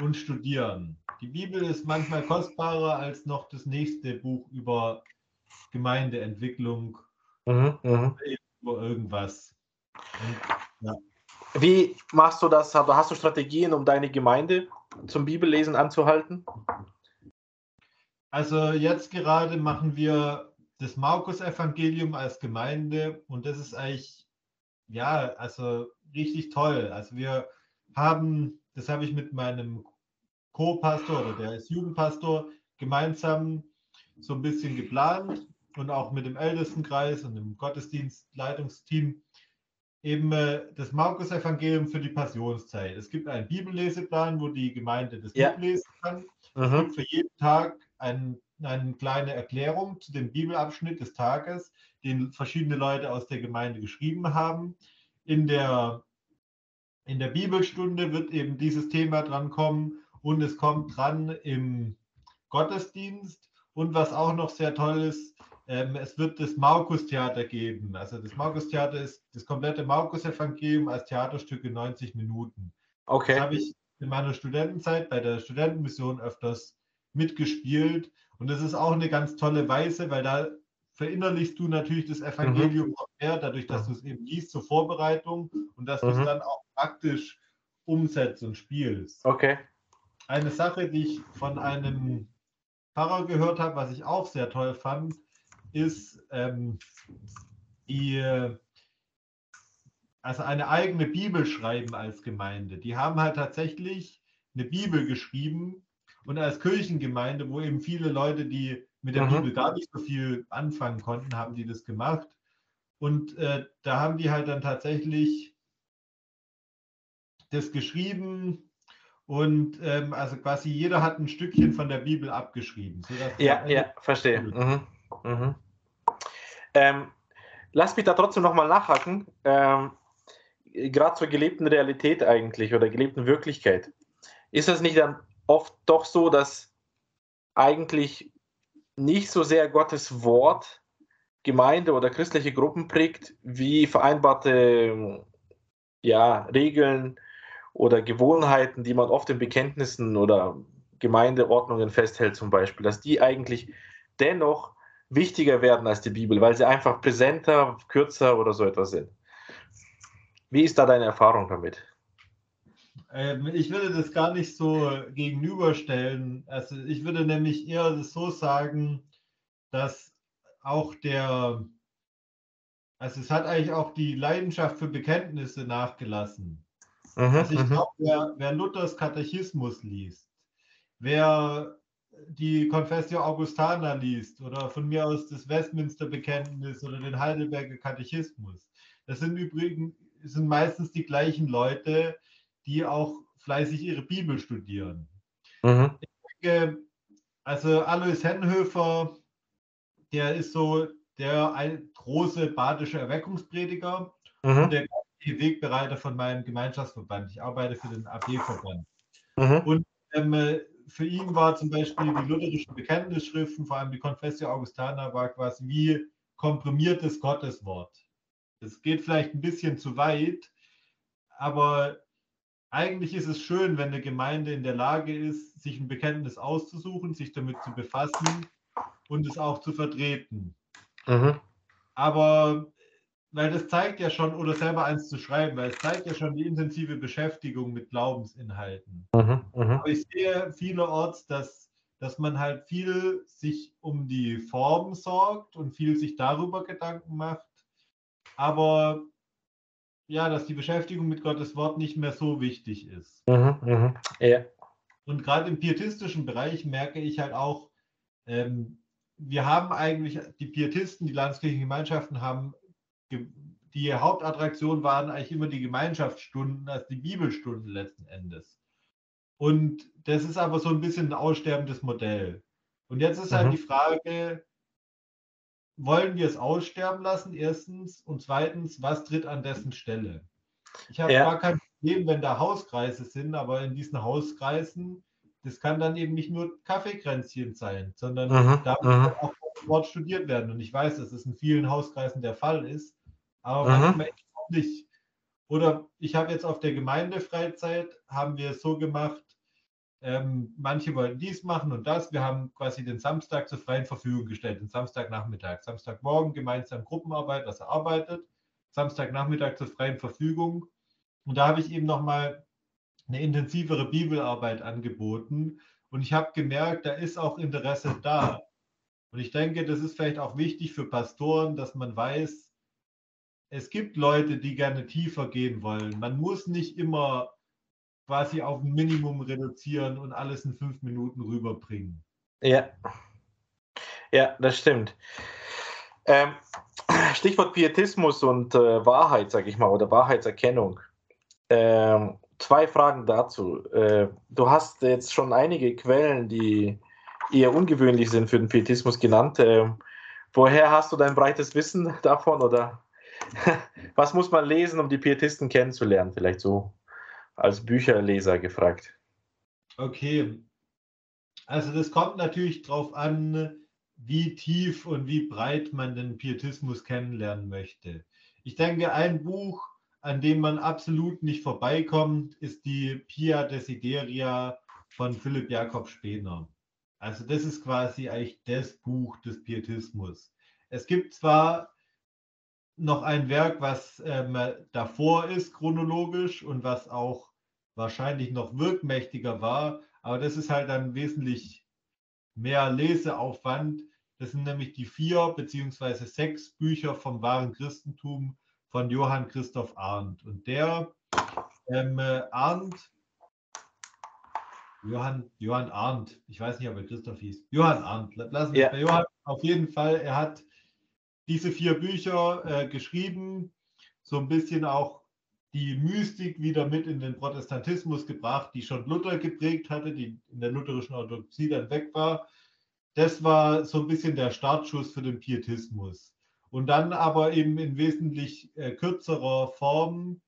Speaker 2: und studieren. Die Bibel ist manchmal kostbarer als noch das nächste Buch über Gemeindeentwicklung mhm, mhm. über irgendwas.
Speaker 1: Und, ja. Wie machst du das? Hast du Strategien, um deine Gemeinde zum Bibellesen anzuhalten?
Speaker 2: Also jetzt gerade machen wir das Markus-Evangelium als Gemeinde und das ist eigentlich, ja, also richtig toll. Also wir haben, das habe ich mit meinem Co-Pastor oder der ist Jugendpastor gemeinsam so ein bisschen geplant und auch mit dem Ältestenkreis und dem Gottesdienstleitungsteam eben äh, das Markus-Evangelium für die Passionszeit. Es gibt einen Bibelleseplan, wo die Gemeinde das ja. mitlesen kann. Es gibt für jeden Tag ein, eine kleine Erklärung zu dem Bibelabschnitt des Tages, den verschiedene Leute aus der Gemeinde geschrieben haben. In der, in der Bibelstunde wird eben dieses Thema drankommen und es kommt dran im Gottesdienst. Und was auch noch sehr toll ist, ähm, es wird das Markus-Theater geben. Also das Markus-Theater ist das komplette Markus-Evangelium als Theaterstück in 90 Minuten. Okay. Das habe ich in meiner Studentenzeit bei der Studentenmission öfters mitgespielt. Und das ist auch eine ganz tolle Weise, weil da verinnerlichst du natürlich das Evangelium mhm. noch mehr, dadurch, dass du es eben liest zur Vorbereitung und dass mhm. du es dann auch praktisch umsetzt und spielst.
Speaker 1: Okay.
Speaker 2: Eine Sache, die ich von einem Pfarrer gehört habe, was ich auch sehr toll fand, ist ähm, die, also eine eigene Bibel schreiben als Gemeinde. Die haben halt tatsächlich eine Bibel geschrieben und als Kirchengemeinde, wo eben viele Leute, die mit der mhm. Bibel gar nicht so viel anfangen konnten, haben die das gemacht. Und äh, da haben die halt dann tatsächlich das geschrieben und ähm, also quasi jeder hat ein Stückchen von der Bibel abgeschrieben.
Speaker 1: ja, ja, verstehe. Mhm. Mhm. Ähm, lass mich da trotzdem nochmal nachhaken. Ähm, Gerade zur gelebten Realität eigentlich oder gelebten Wirklichkeit. Ist es nicht dann oft doch so, dass eigentlich nicht so sehr Gottes Wort Gemeinde oder christliche Gruppen prägt, wie vereinbarte ja, Regeln oder Gewohnheiten, die man oft in Bekenntnissen oder Gemeindeordnungen festhält, zum Beispiel, dass die eigentlich dennoch wichtiger werden als die Bibel, weil sie einfach präsenter, kürzer oder so etwas sind. Wie ist da deine Erfahrung damit?
Speaker 2: Ähm, ich würde das gar nicht so gegenüberstellen. Also ich würde nämlich eher so sagen, dass auch der, also es hat eigentlich auch die Leidenschaft für Bekenntnisse nachgelassen. Mhm, also ich mhm. glaube, wer, wer Luthers Katechismus liest, wer die Confessio Augustana liest oder von mir aus das Westminster Bekenntnis oder den Heidelberger Katechismus, das sind übrigens sind meistens die gleichen Leute, die auch fleißig ihre Bibel studieren. Mhm. Ich denke, also Alois Hennhöfer, der ist so der ein, große badische Erweckungsprediger mhm. und der Wegbereiter von meinem Gemeinschaftsverband. Ich arbeite für den AB-Verband. Mhm. Und ähm, für ihn war zum Beispiel die lutherischen Bekenntnisschriften, vor allem die Confessio Augustana, war quasi wie komprimiertes Gotteswort. Es geht vielleicht ein bisschen zu weit, aber eigentlich ist es schön, wenn eine Gemeinde in der Lage ist, sich ein Bekenntnis auszusuchen, sich damit zu befassen und es auch zu vertreten. Mhm. Aber weil das zeigt ja schon, oder selber eins zu schreiben, weil es zeigt ja schon die intensive Beschäftigung mit Glaubensinhalten. Mhm, mh. Aber ich sehe vielerorts, dass, dass man halt viel sich um die Form sorgt und viel sich darüber Gedanken macht, aber ja, dass die Beschäftigung mit Gottes Wort nicht mehr so wichtig ist. Mhm, mh. ja. Und gerade im pietistischen Bereich merke ich halt auch, ähm, wir haben eigentlich, die Pietisten, die landeskirchlichen Gemeinschaften haben die Hauptattraktion waren eigentlich immer die Gemeinschaftsstunden, also die Bibelstunden letzten Endes. Und das ist aber so ein bisschen ein aussterbendes Modell. Und jetzt ist halt mhm. die Frage, wollen wir es aussterben lassen, erstens, und zweitens, was tritt an dessen Stelle? Ich habe ja. gar kein Problem, wenn da Hauskreise sind, aber in diesen Hauskreisen, das kann dann eben nicht nur Kaffeekränzchen sein, sondern mhm. da muss mhm. auch Wort studiert werden. Und ich weiß, dass es in vielen Hauskreisen der Fall ist aber mhm. manchmal auch nicht. Oder ich habe jetzt auf der Gemeindefreizeit, haben wir es so gemacht, ähm, manche wollten dies machen und das. Wir haben quasi den Samstag zur freien Verfügung gestellt, den Samstagnachmittag. Samstagmorgen gemeinsam Gruppenarbeit, was er arbeitet. Samstagnachmittag zur freien Verfügung. Und da habe ich eben nochmal eine intensivere Bibelarbeit angeboten. Und ich habe gemerkt, da ist auch Interesse da. Und ich denke, das ist vielleicht auch wichtig für Pastoren, dass man weiß, es gibt Leute, die gerne tiefer gehen wollen. Man muss nicht immer quasi auf ein Minimum reduzieren und alles in fünf Minuten rüberbringen.
Speaker 1: Ja, ja, das stimmt. Ähm, Stichwort Pietismus und äh, Wahrheit, sage ich mal, oder Wahrheitserkennung. Ähm, zwei Fragen dazu. Äh, du hast jetzt schon einige Quellen, die eher ungewöhnlich sind für den Pietismus genannt. Äh, woher hast du dein breites Wissen davon oder Was muss man lesen, um die Pietisten kennenzulernen? Vielleicht so als Bücherleser gefragt.
Speaker 2: Okay. Also das kommt natürlich darauf an, wie tief und wie breit man den Pietismus kennenlernen möchte. Ich denke, ein Buch, an dem man absolut nicht vorbeikommt, ist die Pia Desideria von Philipp Jakob Spener. Also das ist quasi eigentlich das Buch des Pietismus. Es gibt zwar noch ein Werk, was ähm, davor ist, chronologisch und was auch wahrscheinlich noch wirkmächtiger war. Aber das ist halt dann wesentlich mehr Leseaufwand. Das sind nämlich die vier beziehungsweise sechs Bücher vom wahren Christentum von Johann Christoph Arndt. Und der ähm, Arndt, Johann, Johann Arndt, ich weiß nicht, ob er Christoph hieß, Johann Arndt, lassen wir ja. bei Johann auf jeden Fall, er hat diese vier Bücher äh, geschrieben, so ein bisschen auch die Mystik wieder mit in den Protestantismus gebracht, die schon Luther geprägt hatte, die in der lutherischen Orthodoxie dann weg war. Das war so ein bisschen der Startschuss für den Pietismus. Und dann aber eben in wesentlich äh, kürzerer Form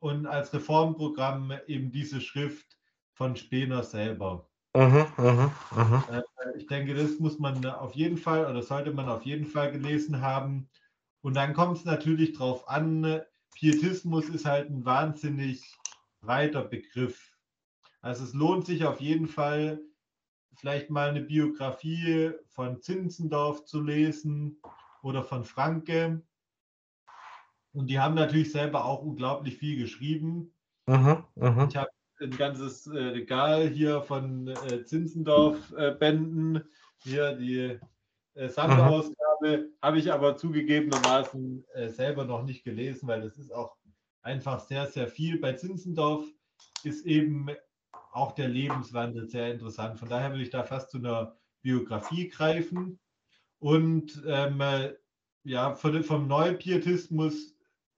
Speaker 2: und als Reformprogramm eben diese Schrift von Spener selber. Mhm, mh, mh. Äh, ich denke, das muss man auf jeden Fall oder sollte man auf jeden Fall gelesen haben. Und dann kommt es natürlich darauf an, Pietismus ist halt ein wahnsinnig breiter Begriff. Also es lohnt sich auf jeden Fall, vielleicht mal eine Biografie von Zinzendorf zu lesen oder von Franke. Und die haben natürlich selber auch unglaublich viel geschrieben. Mhm, mh. Ich habe ein ganzes äh, Regal hier von äh, Zinzendorf-Bänden. Hier die äh, Sonderausgabe habe ich aber zugegebenermaßen äh, selber noch nicht gelesen, weil das ist auch einfach sehr, sehr viel. Bei Zinzendorf ist eben auch der Lebenswandel sehr interessant. Von daher würde ich da fast zu einer Biografie greifen. Und ähm, äh, ja, vom Neupietismus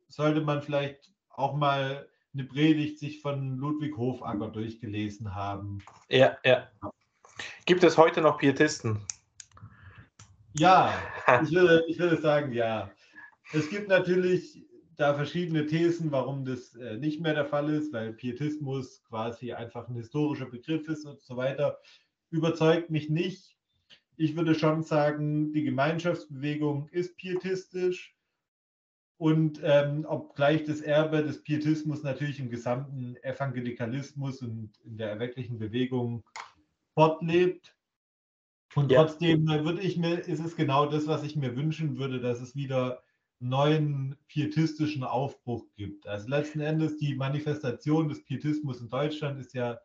Speaker 2: sollte man vielleicht auch mal eine Predigt sich von Ludwig Hofacker durchgelesen haben.
Speaker 1: Ja, ja. Gibt es heute noch Pietisten?
Speaker 2: Ja, ich würde, ich würde sagen, ja. Es gibt natürlich da verschiedene Thesen, warum das äh, nicht mehr der Fall ist, weil Pietismus quasi einfach ein historischer Begriff ist und so weiter. Überzeugt mich nicht. Ich würde schon sagen, die Gemeinschaftsbewegung ist pietistisch. Und ähm, obgleich das Erbe des Pietismus natürlich im gesamten Evangelikalismus und in der erwecklichen Bewegung fortlebt. Und ja. trotzdem äh, würde ich mir, ist es genau das, was ich mir wünschen würde, dass es wieder neuen pietistischen Aufbruch gibt. Also letzten Endes die Manifestation des Pietismus in Deutschland ist ja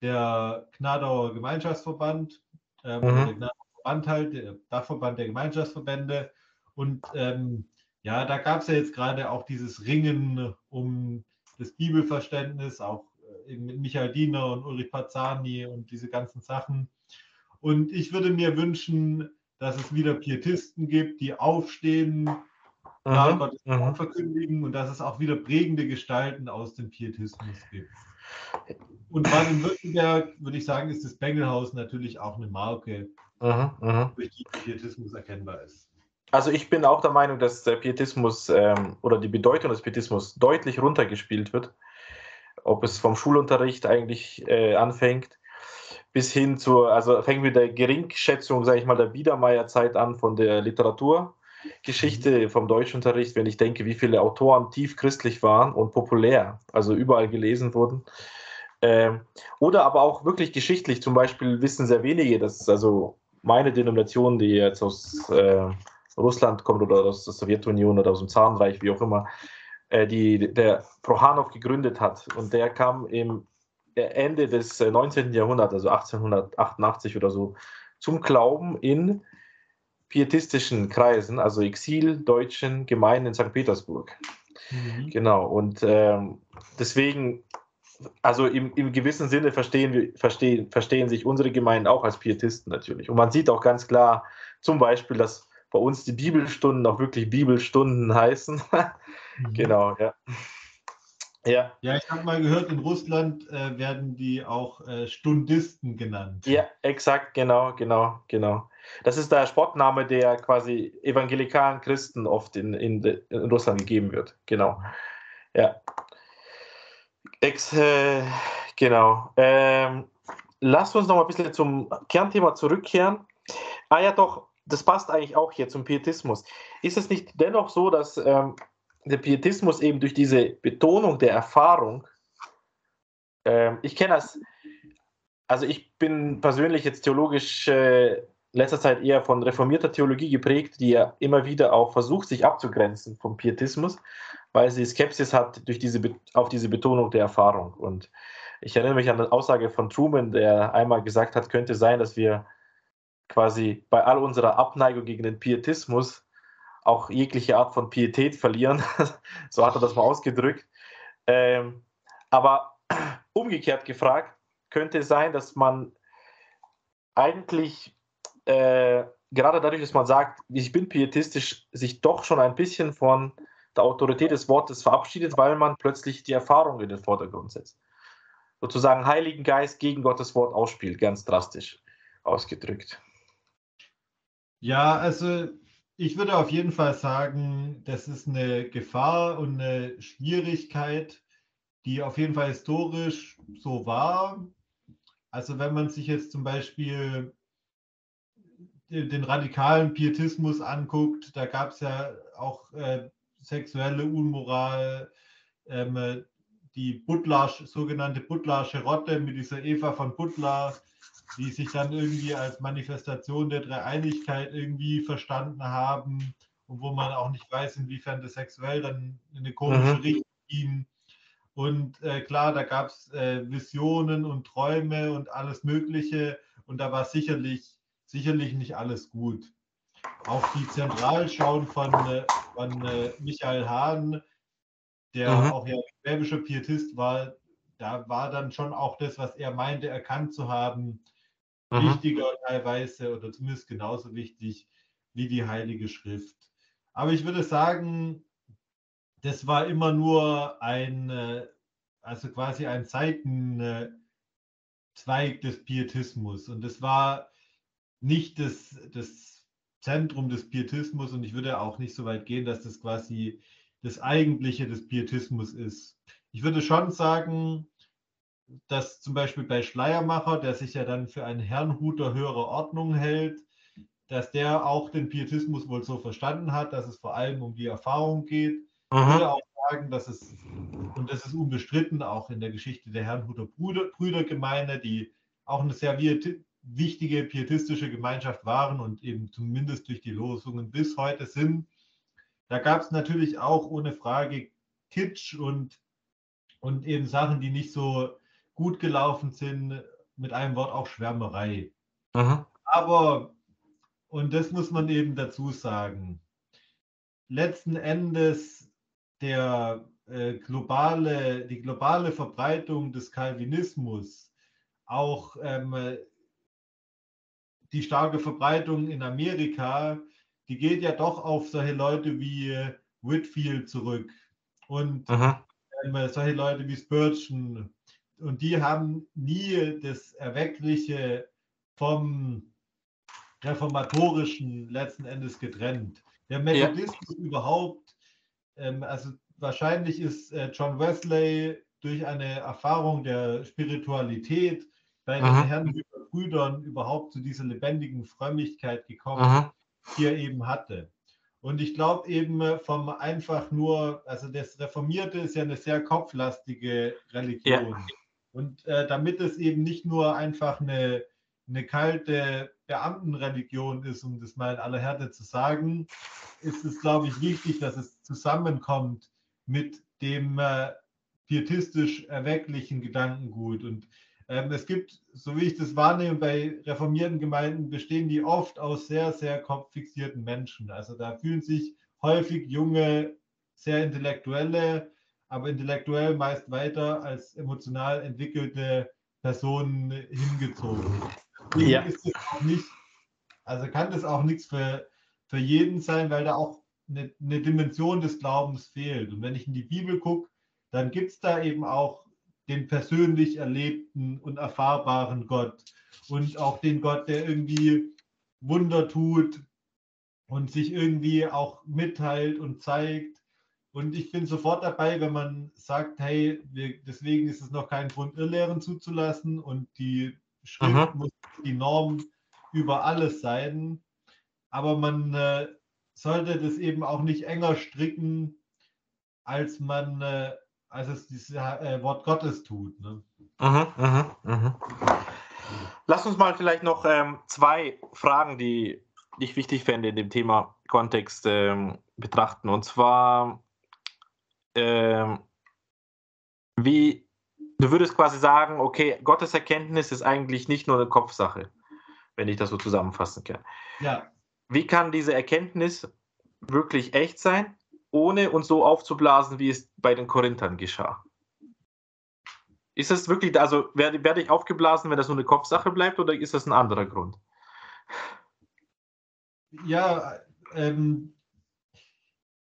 Speaker 2: der Gnadauer Gemeinschaftsverband, ähm, mhm. der Gnadauer Verband halt, der Dachverband der Gemeinschaftsverbände. Und ähm, ja, da gab es ja jetzt gerade auch dieses Ringen um das Bibelverständnis, auch äh, mit Michael Diener und Ulrich Pazzani und diese ganzen Sachen. Und ich würde mir wünschen, dass es wieder Pietisten gibt, die aufstehen, mhm. Gottes mhm. verkündigen und dass es auch wieder prägende Gestalten aus dem Pietismus gibt. Und Baden-Württemberg, würde ich sagen, ist das Bengelhaus natürlich auch eine Marke, mhm. mhm. durch die Pietismus erkennbar ist.
Speaker 1: Also ich bin auch der Meinung, dass der Pietismus ähm, oder die Bedeutung des Pietismus deutlich runtergespielt wird. Ob es vom Schulunterricht eigentlich äh, anfängt, bis hin zur, also fängt mit der Geringschätzung, sage ich mal, der Biedermeierzeit an von der Literaturgeschichte, mhm. vom Deutschunterricht, wenn ich denke, wie viele Autoren tief christlich waren und populär, also überall gelesen wurden. Ähm, oder aber auch wirklich geschichtlich, zum Beispiel wissen sehr wenige, dass also meine Denomination, die jetzt aus äh, Russland kommt oder aus der Sowjetunion oder aus dem Zarenreich, wie auch immer, äh, die der Prohanov gegründet hat. Und der kam im Ende des 19. Äh, Jahrhunderts, also 1888 oder so, zum Glauben in pietistischen Kreisen, also exildeutschen Gemeinden in St. Petersburg. Mhm. Genau, und ähm, deswegen, also im, im gewissen Sinne verstehen, verstehen, verstehen sich unsere Gemeinden auch als Pietisten natürlich. Und man sieht auch ganz klar zum Beispiel, dass bei uns die Bibelstunden auch wirklich Bibelstunden heißen. mhm. Genau, ja.
Speaker 2: Ja. Ja, ich habe mal gehört, in Russland äh, werden die auch äh, Stundisten genannt.
Speaker 1: Ja, exakt, genau, genau, genau. Das ist der Sportname, der quasi evangelikalen Christen oft in, in, in Russland gegeben wird. Genau. Ja. Ex, äh, genau. Ähm, lasst uns noch mal ein bisschen zum Kernthema zurückkehren. Ah ja, doch, das passt eigentlich auch hier zum Pietismus. Ist es nicht dennoch so, dass ähm, der Pietismus eben durch diese Betonung der Erfahrung, ähm, ich kenne das, also ich bin persönlich jetzt theologisch äh, letzter Zeit eher von reformierter Theologie geprägt, die ja immer wieder auch versucht, sich abzugrenzen vom Pietismus, weil sie Skepsis hat durch diese, auf diese Betonung der Erfahrung. Und ich erinnere mich an eine Aussage von Truman, der einmal gesagt hat, könnte sein, dass wir quasi bei all unserer Abneigung gegen den Pietismus auch jegliche Art von Pietät verlieren. so hat er das mal ausgedrückt. Ähm, aber umgekehrt gefragt, könnte es sein, dass man eigentlich äh, gerade dadurch, dass man sagt, ich bin pietistisch, sich doch schon ein bisschen von der Autorität des Wortes verabschiedet, weil man plötzlich die Erfahrung in den Vordergrund setzt. Sozusagen Heiligen Geist gegen Gottes Wort ausspielt, ganz drastisch ausgedrückt.
Speaker 2: Ja, also ich würde auf jeden Fall sagen, das ist eine Gefahr und eine Schwierigkeit, die auf jeden Fall historisch so war. also wenn man sich jetzt zum Beispiel den radikalen Pietismus anguckt, da gab es ja auch äh, sexuelle Unmoral, ähm, die Butler, sogenannte Butlersche Rotte mit dieser Eva von Butler, die sich dann irgendwie als Manifestation der Dreieinigkeit irgendwie verstanden haben und wo man auch nicht weiß, inwiefern das sexuell dann in eine komische mhm. Richtung ging. Und äh, klar, da gab es äh, Visionen und Träume und alles Mögliche. Und da war sicherlich, sicherlich nicht alles gut. Auch die Zentralschauen von, äh, von äh, Michael Hahn, der mhm. auch ja schwäbischer Pietist war, da war dann schon auch das, was er meinte, erkannt zu haben, mhm. wichtiger teilweise oder zumindest genauso wichtig wie die Heilige Schrift. Aber ich würde sagen, das war immer nur ein, äh, also quasi ein Seitenzweig des Pietismus. Und das war nicht das, das Zentrum des Pietismus. Und ich würde auch nicht so weit gehen, dass das quasi das Eigentliche des Pietismus ist. Ich würde schon sagen, dass zum Beispiel bei Schleiermacher, der sich ja dann für einen Herrnhuter höherer Ordnung hält, dass der auch den Pietismus wohl so verstanden hat, dass es vor allem um die Erfahrung geht. Ich mhm. würde auch sagen, dass es, und das ist unbestritten, auch in der Geschichte der Herrnhuter Brüder, Brüdergemeinde, die auch eine sehr wichtige pietistische Gemeinschaft waren und eben zumindest durch die Losungen bis heute sind. Da gab es natürlich auch ohne Frage Kitsch und, und eben Sachen, die nicht so gut gelaufen sind, mit einem Wort auch Schwärmerei. Mhm. Aber, und das muss man eben dazu sagen, letzten Endes der äh, globale, die globale Verbreitung des Calvinismus, auch ähm, die starke Verbreitung in Amerika, die geht ja doch auf solche Leute wie äh, Whitfield zurück und ähm, solche Leute wie Spurgeon. Und die haben nie das Erweckliche vom Reformatorischen letzten Endes getrennt. Der Methodismus ja. überhaupt, ähm, also wahrscheinlich ist äh, John Wesley durch eine Erfahrung der Spiritualität bei den Herren Brüdern überhaupt zu dieser lebendigen Frömmigkeit gekommen, Aha. die er eben hatte. Und ich glaube eben vom einfach nur, also das Reformierte ist ja eine sehr kopflastige Religion. Ja. Und äh, damit es eben nicht nur einfach eine, eine kalte Beamtenreligion ist, um das mal in aller Härte zu sagen, ist es, glaube ich, wichtig, dass es zusammenkommt mit dem äh, pietistisch erwecklichen Gedankengut. Und ähm, es gibt, so wie ich das wahrnehme, bei reformierten Gemeinden bestehen die oft aus sehr, sehr kopffixierten Menschen. Also da fühlen sich häufig junge, sehr intellektuelle, aber intellektuell meist weiter als emotional entwickelte Personen hingezogen. Ja. Nicht, also kann das auch nichts für, für jeden sein, weil da auch eine, eine Dimension des Glaubens fehlt. Und wenn ich in die Bibel gucke, dann gibt es da eben auch den persönlich erlebten und erfahrbaren Gott und auch den Gott, der irgendwie Wunder tut und sich irgendwie auch mitteilt und zeigt. Und ich bin sofort dabei, wenn man sagt, hey, wir, deswegen ist es noch kein Grund, Irrlehren zuzulassen und die Schrift Aha. muss die Norm über alles sein. Aber man äh, sollte das eben auch nicht enger stricken, als man äh, als es dieses äh, Wort Gottes tut. Ne?
Speaker 1: Aha, aha, aha. Lass uns mal vielleicht noch ähm, zwei Fragen, die ich wichtig fände in dem Thema Kontext ähm, betrachten. Und zwar, ähm, wie du würdest quasi sagen, okay, Gottes Erkenntnis ist eigentlich nicht nur eine Kopfsache, wenn ich das so zusammenfassen kann. Ja. Wie kann diese Erkenntnis wirklich echt sein? ohne uns so aufzublasen, wie es bei den Korinthern geschah. Ist das wirklich, also werde, werde ich aufgeblasen, wenn das nur eine Kopfsache bleibt, oder ist das ein anderer Grund?
Speaker 2: Ja, ähm,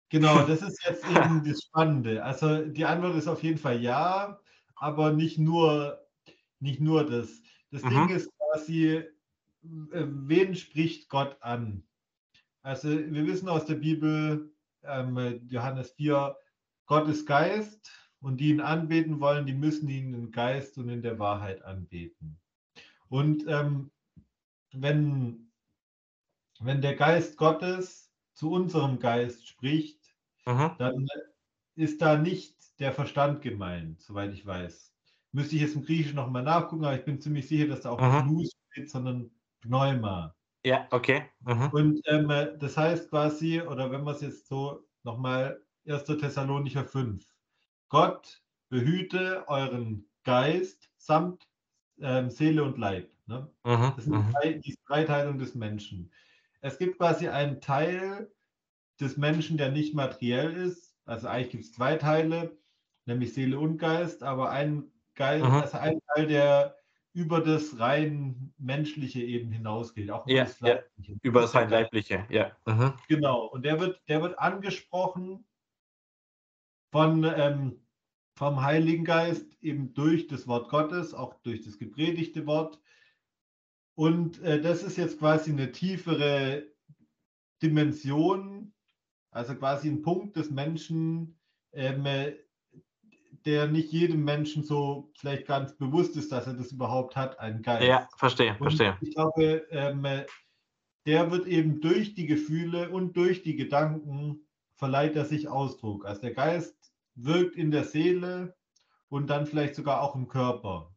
Speaker 2: genau, das ist jetzt eben das Spannende. Also die Antwort ist auf jeden Fall ja, aber nicht nur, nicht nur das. Das mhm. Ding ist quasi, äh, wen spricht Gott an? Also wir wissen aus der Bibel, ähm, Johannes 4, Gott ist Geist und die ihn anbeten wollen, die müssen ihn in Geist und in der Wahrheit anbeten. Und ähm, wenn, wenn der Geist Gottes zu unserem Geist spricht,
Speaker 1: Mhm.
Speaker 2: dann ist da nicht der Verstand gemeint, soweit ich weiß. Müsste ich jetzt im Griechischen nochmal nachgucken, aber ich bin ziemlich sicher, dass da auch
Speaker 1: Mhm.
Speaker 2: Nous steht, sondern Pneuma.
Speaker 1: Ja, okay. Mhm.
Speaker 2: Und ähm, äh, das heißt quasi, oder wenn man es jetzt so nochmal, 1. Thessalonicher 5. Gott behüte euren Geist samt ähm, Seele und Leib. Ne?
Speaker 1: Mhm.
Speaker 2: Das sind drei, die Dreiteilung des Menschen. Es gibt quasi einen Teil des Menschen, der nicht materiell ist. Also eigentlich gibt es zwei Teile, nämlich Seele und Geist, aber ein, Geist, also ein Teil, der über das rein menschliche eben hinausgeht, auch
Speaker 1: Ja,
Speaker 2: das
Speaker 1: ja. Über
Speaker 2: Das
Speaker 1: rein Leibliche, ja. Mhm.
Speaker 2: Genau, und der wird, der wird angesprochen von, ähm, vom Heiligen Geist eben durch das Wort Gottes, auch durch das gepredigte Wort. Und äh, das ist jetzt quasi eine tiefere Dimension, also quasi ein Punkt des Menschen, ähm, äh, der nicht jedem Menschen so vielleicht ganz bewusst ist, dass er das überhaupt hat, einen Geist.
Speaker 1: Ja, verstehe,
Speaker 2: Und
Speaker 1: verstehe.
Speaker 2: ich glaube, ähm, äh, der wird eben durch die Gefühle und durch die Gedanken verleiht er sich Ausdruck. Also der Geist wirkt in der Seele und dann vielleicht sogar auch im Körper.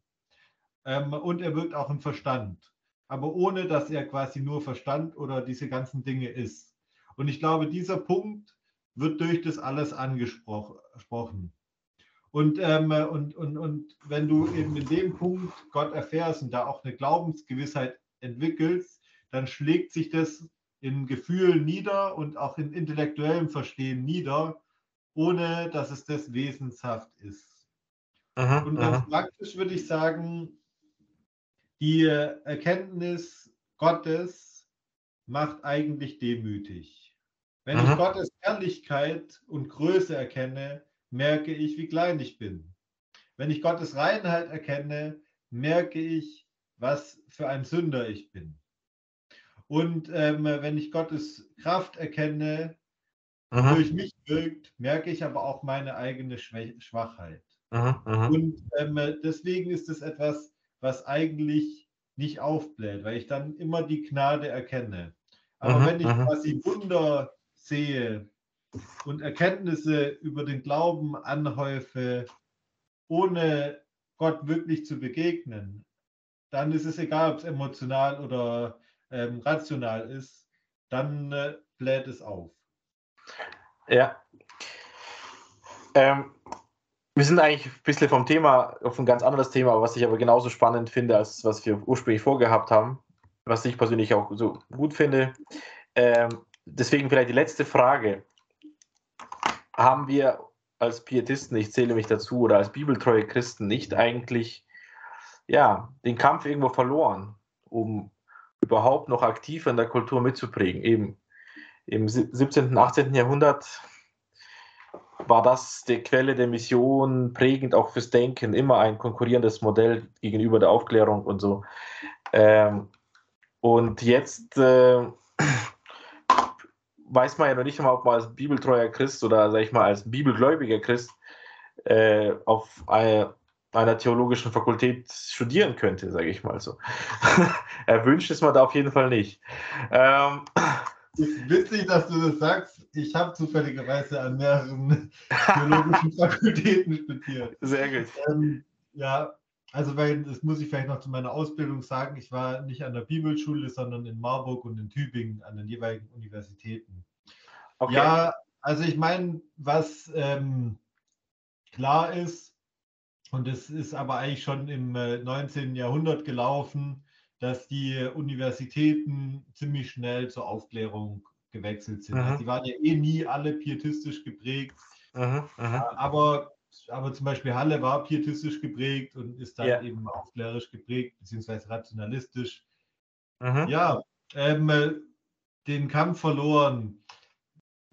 Speaker 2: Ähm, und er wirkt auch im Verstand. Aber ohne, dass er quasi nur Verstand oder diese ganzen Dinge ist. Und ich glaube, dieser Punkt wird durch das alles angesprochen. Und, ähm, und, und, und wenn du eben in dem Punkt Gott erfährst und da auch eine Glaubensgewissheit entwickelst, dann schlägt sich das in Gefühlen nieder und auch in intellektuellem Verstehen nieder, ohne dass es das wesenshaft ist.
Speaker 1: Mhm.
Speaker 2: Und ganz
Speaker 1: Mhm.
Speaker 2: praktisch würde ich sagen, die Erkenntnis Gottes macht eigentlich demütig. Wenn ich
Speaker 1: Mhm.
Speaker 2: Gottes Herrlichkeit und Größe erkenne, merke ich, wie klein ich bin. Wenn ich Gottes Reinheit erkenne, merke ich, was für ein Sünder ich bin. Und ähm, wenn ich Gottes Kraft erkenne, die
Speaker 1: Mhm.
Speaker 2: durch mich wirkt, merke ich aber auch meine eigene Schwä- Schwachheit.
Speaker 1: Mhm. Mhm.
Speaker 2: Und ähm, deswegen ist es etwas, was eigentlich nicht aufbläht, weil ich dann immer die Gnade erkenne. Aber wenn ich quasi Wunder sehe und Erkenntnisse über den Glauben anhäufe, ohne Gott wirklich zu begegnen, dann ist es egal, ob es emotional oder ähm, rational ist, dann äh, bläht es auf.
Speaker 1: Ja. Ähm, wir sind eigentlich ein bisschen vom Thema auf ein ganz anderes Thema, was ich aber genauso spannend finde, als was wir ursprünglich vorgehabt haben, was ich persönlich auch so gut finde. Ähm, deswegen vielleicht die letzte Frage. Haben wir als Pietisten, ich zähle mich dazu, oder als bibeltreue Christen nicht eigentlich ja, den Kampf irgendwo verloren, um überhaupt noch aktiv in der Kultur mitzuprägen? Eben im 17., 18. Jahrhundert war das die Quelle der Mission, prägend auch fürs Denken, immer ein konkurrierendes Modell gegenüber der Aufklärung und so. Ähm, und jetzt äh, weiß man ja noch nicht einmal, ob man als bibeltreuer Christ oder, sag ich mal, als bibelgläubiger Christ äh, auf einer, einer theologischen Fakultät studieren könnte, sage ich mal so. Erwünscht ist man da auf jeden Fall nicht. Ähm,
Speaker 2: Ist witzig, dass du das sagst. Ich habe zufälligerweise an mehreren theologischen Fakultäten studiert.
Speaker 1: sehr gut.
Speaker 2: Ähm, ja, also weil, das muss ich vielleicht noch zu meiner Ausbildung sagen, ich war nicht an der Bibelschule, sondern in Marburg und in Tübingen an den jeweiligen Universitäten.
Speaker 1: Okay.
Speaker 2: Ja, also ich meine, was ähm, klar ist, und es ist aber eigentlich schon im äh, 19. Jahrhundert gelaufen, dass die Universitäten ziemlich schnell zur Aufklärung gewechselt sind.
Speaker 1: Mhm.
Speaker 2: Also die waren ja eh nie alle pietistisch geprägt,
Speaker 1: Mhm, mhm.
Speaker 2: aber, aber zum Beispiel Halle war pietistisch geprägt und ist dann
Speaker 1: Ja.
Speaker 2: eben aufklärerisch geprägt, beziehungsweise rationalistisch.
Speaker 1: Mhm.
Speaker 2: Ja, ähm, äh, den Kampf verloren.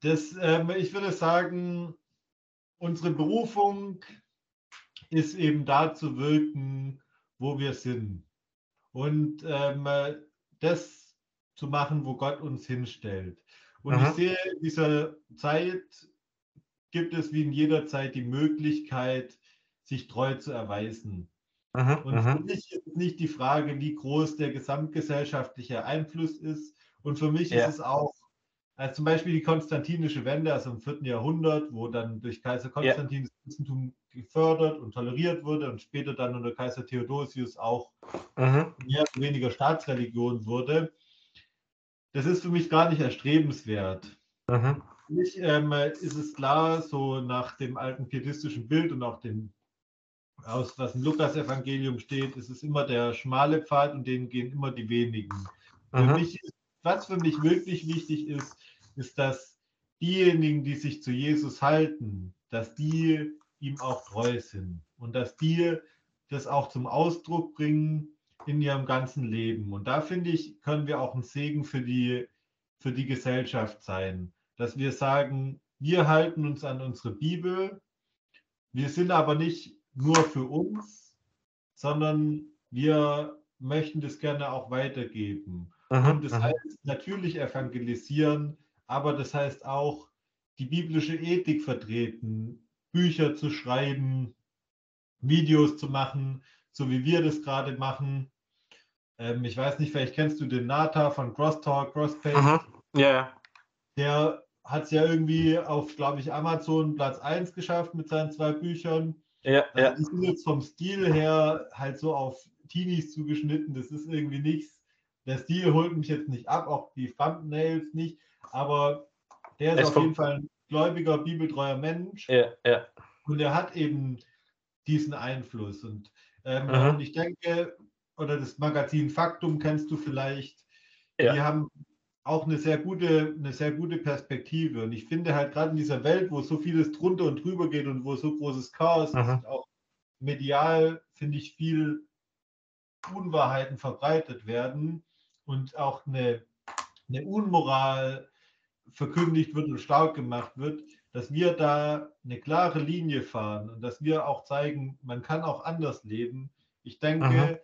Speaker 2: Das, ähm, ich würde sagen, unsere Berufung ist eben da zu wirken, wo wir sind. Und ähm, äh, das zu machen, wo Gott uns hinstellt. Und
Speaker 1: Mhm.
Speaker 2: ich sehe, in dieser Zeit gibt es wie in jeder Zeit die Möglichkeit, sich treu zu erweisen. Mhm, und für mich ist es nicht die Frage, wie groß der gesamtgesellschaftliche Einfluss ist. Und für mich ja. ist es auch, als zum Beispiel die konstantinische Wende, also im 4. Jahrhundert, wo dann durch Kaiser Konstantin ja. das Christentum gefördert und toleriert wurde und später dann unter Kaiser Theodosius auch mhm. mehr oder weniger Staatsreligion wurde. Das ist für mich gar nicht erstrebenswert. Mhm. Für mich ähm, ist es klar, so nach dem alten pietistischen Bild und auch dem aus was im Lukas-Evangelium steht, ist es immer der schmale Pfad und den gehen immer die wenigen. Für mich, was für mich wirklich wichtig ist, ist, dass diejenigen, die sich zu Jesus halten, dass die ihm auch treu sind und dass die das auch zum Ausdruck bringen in ihrem ganzen Leben. Und da finde ich, können wir auch ein Segen für die, für die Gesellschaft sein, dass wir sagen, wir halten uns an unsere Bibel, wir sind aber nicht nur für uns, sondern wir möchten das gerne auch weitergeben. Aha, und das aha. heißt natürlich evangelisieren, aber das heißt auch die biblische Ethik vertreten, Bücher zu schreiben, Videos zu machen, so wie wir das gerade machen. Ähm, ich weiß nicht, vielleicht kennst du den Nata von Crosstalk, Crosspage.
Speaker 1: Ja, yeah.
Speaker 2: Der hat es ja irgendwie auf, glaube ich, Amazon Platz 1 geschafft mit seinen zwei Büchern.
Speaker 1: Ja,
Speaker 2: also ja. Die sind jetzt vom Stil her halt so auf Teenies zugeschnitten. Das ist irgendwie nichts. Der Stil holt mich jetzt nicht ab, auch die Thumbnails nicht. Aber der ist es auf jeden Fall ein gläubiger, bibeltreuer Mensch.
Speaker 1: Ja, ja.
Speaker 2: Und er hat eben diesen Einfluss. Und, ähm, und ich denke, oder das Magazin Faktum kennst du vielleicht, ja. die haben auch eine sehr gute, eine sehr gute Perspektive. Und ich finde halt gerade in dieser Welt, wo so vieles drunter und drüber geht und wo so großes Chaos ist, auch medial, finde ich, viel Unwahrheiten verbreitet werden und auch eine, eine Unmoral verkündigt wird und stark gemacht wird, dass wir da eine klare Linie fahren und dass wir auch zeigen, man kann auch anders leben. Ich denke, mhm.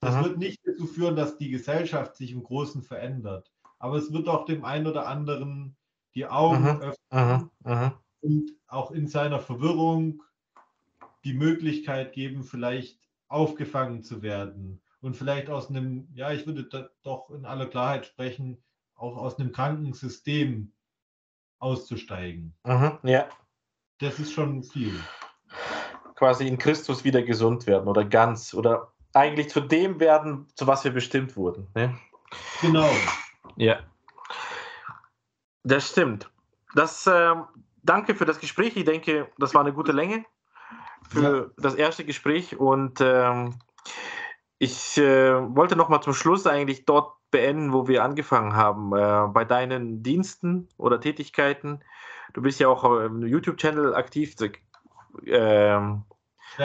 Speaker 2: das mhm. wird nicht dazu führen, dass die Gesellschaft sich im Großen verändert aber es wird auch dem einen oder anderen die Augen aha, öffnen aha, aha. und auch in seiner Verwirrung die Möglichkeit geben, vielleicht aufgefangen zu werden und vielleicht aus einem, ja, ich würde doch in aller Klarheit sprechen, auch aus einem kranken System auszusteigen.
Speaker 1: ja.
Speaker 2: Das ist schon viel.
Speaker 1: Quasi in Christus wieder gesund werden oder ganz oder eigentlich zu dem werden, zu was wir bestimmt wurden. Ne?
Speaker 2: Genau.
Speaker 1: Ja. Das stimmt. Das, äh, danke für das Gespräch. Ich denke, das war eine gute Länge für ja. das erste Gespräch. Und ähm, ich äh, wollte noch mal zum Schluss eigentlich dort beenden, wo wir angefangen haben, äh, bei deinen Diensten oder Tätigkeiten. Du bist ja auch im YouTube-Channel aktiv. Ähm,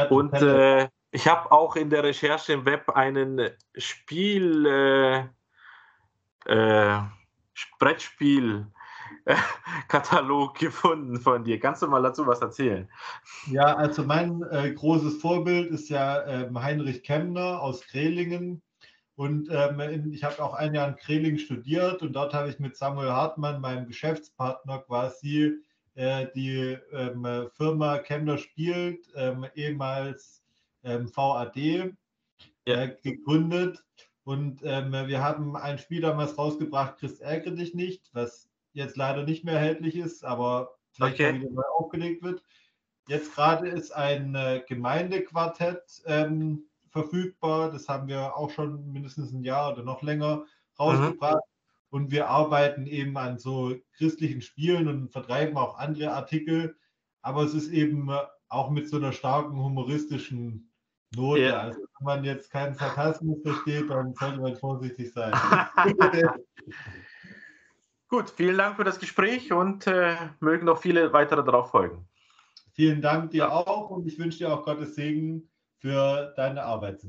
Speaker 1: und äh, ich habe auch in der Recherche im Web einen Spiel äh, äh, Brettspiel-Katalog gefunden von dir. Kannst du mal dazu was erzählen?
Speaker 2: Ja, also mein äh, großes Vorbild ist ja ähm, Heinrich Kemner aus Krelingen. Und ähm, in, ich habe auch ein Jahr in Kreling studiert und dort habe ich mit Samuel Hartmann, meinem Geschäftspartner, quasi äh, die ähm, Firma Kemner spielt, ähm, ehemals ähm, VAD, ja. äh, gegründet. Und ähm, wir haben ein Spiel damals rausgebracht, Chris ärgere dich nicht, was jetzt leider nicht mehr erhältlich ist, aber vielleicht okay. wieder neu aufgelegt wird. Jetzt gerade ist ein äh, Gemeindequartett ähm, verfügbar. Das haben wir auch schon mindestens ein Jahr oder noch länger rausgebracht. Mhm. Und wir arbeiten eben an so christlichen Spielen und vertreiben auch andere Artikel. Aber es ist eben auch mit so einer starken humoristischen Note. Ja. Also wenn man jetzt keinen Sarkasmus versteht, dann sollte man vorsichtig sein.
Speaker 1: Gut, vielen Dank für das Gespräch und äh, mögen noch viele weitere darauf folgen.
Speaker 2: Vielen Dank dir auch und ich wünsche dir auch Gottes Segen für deine Arbeit.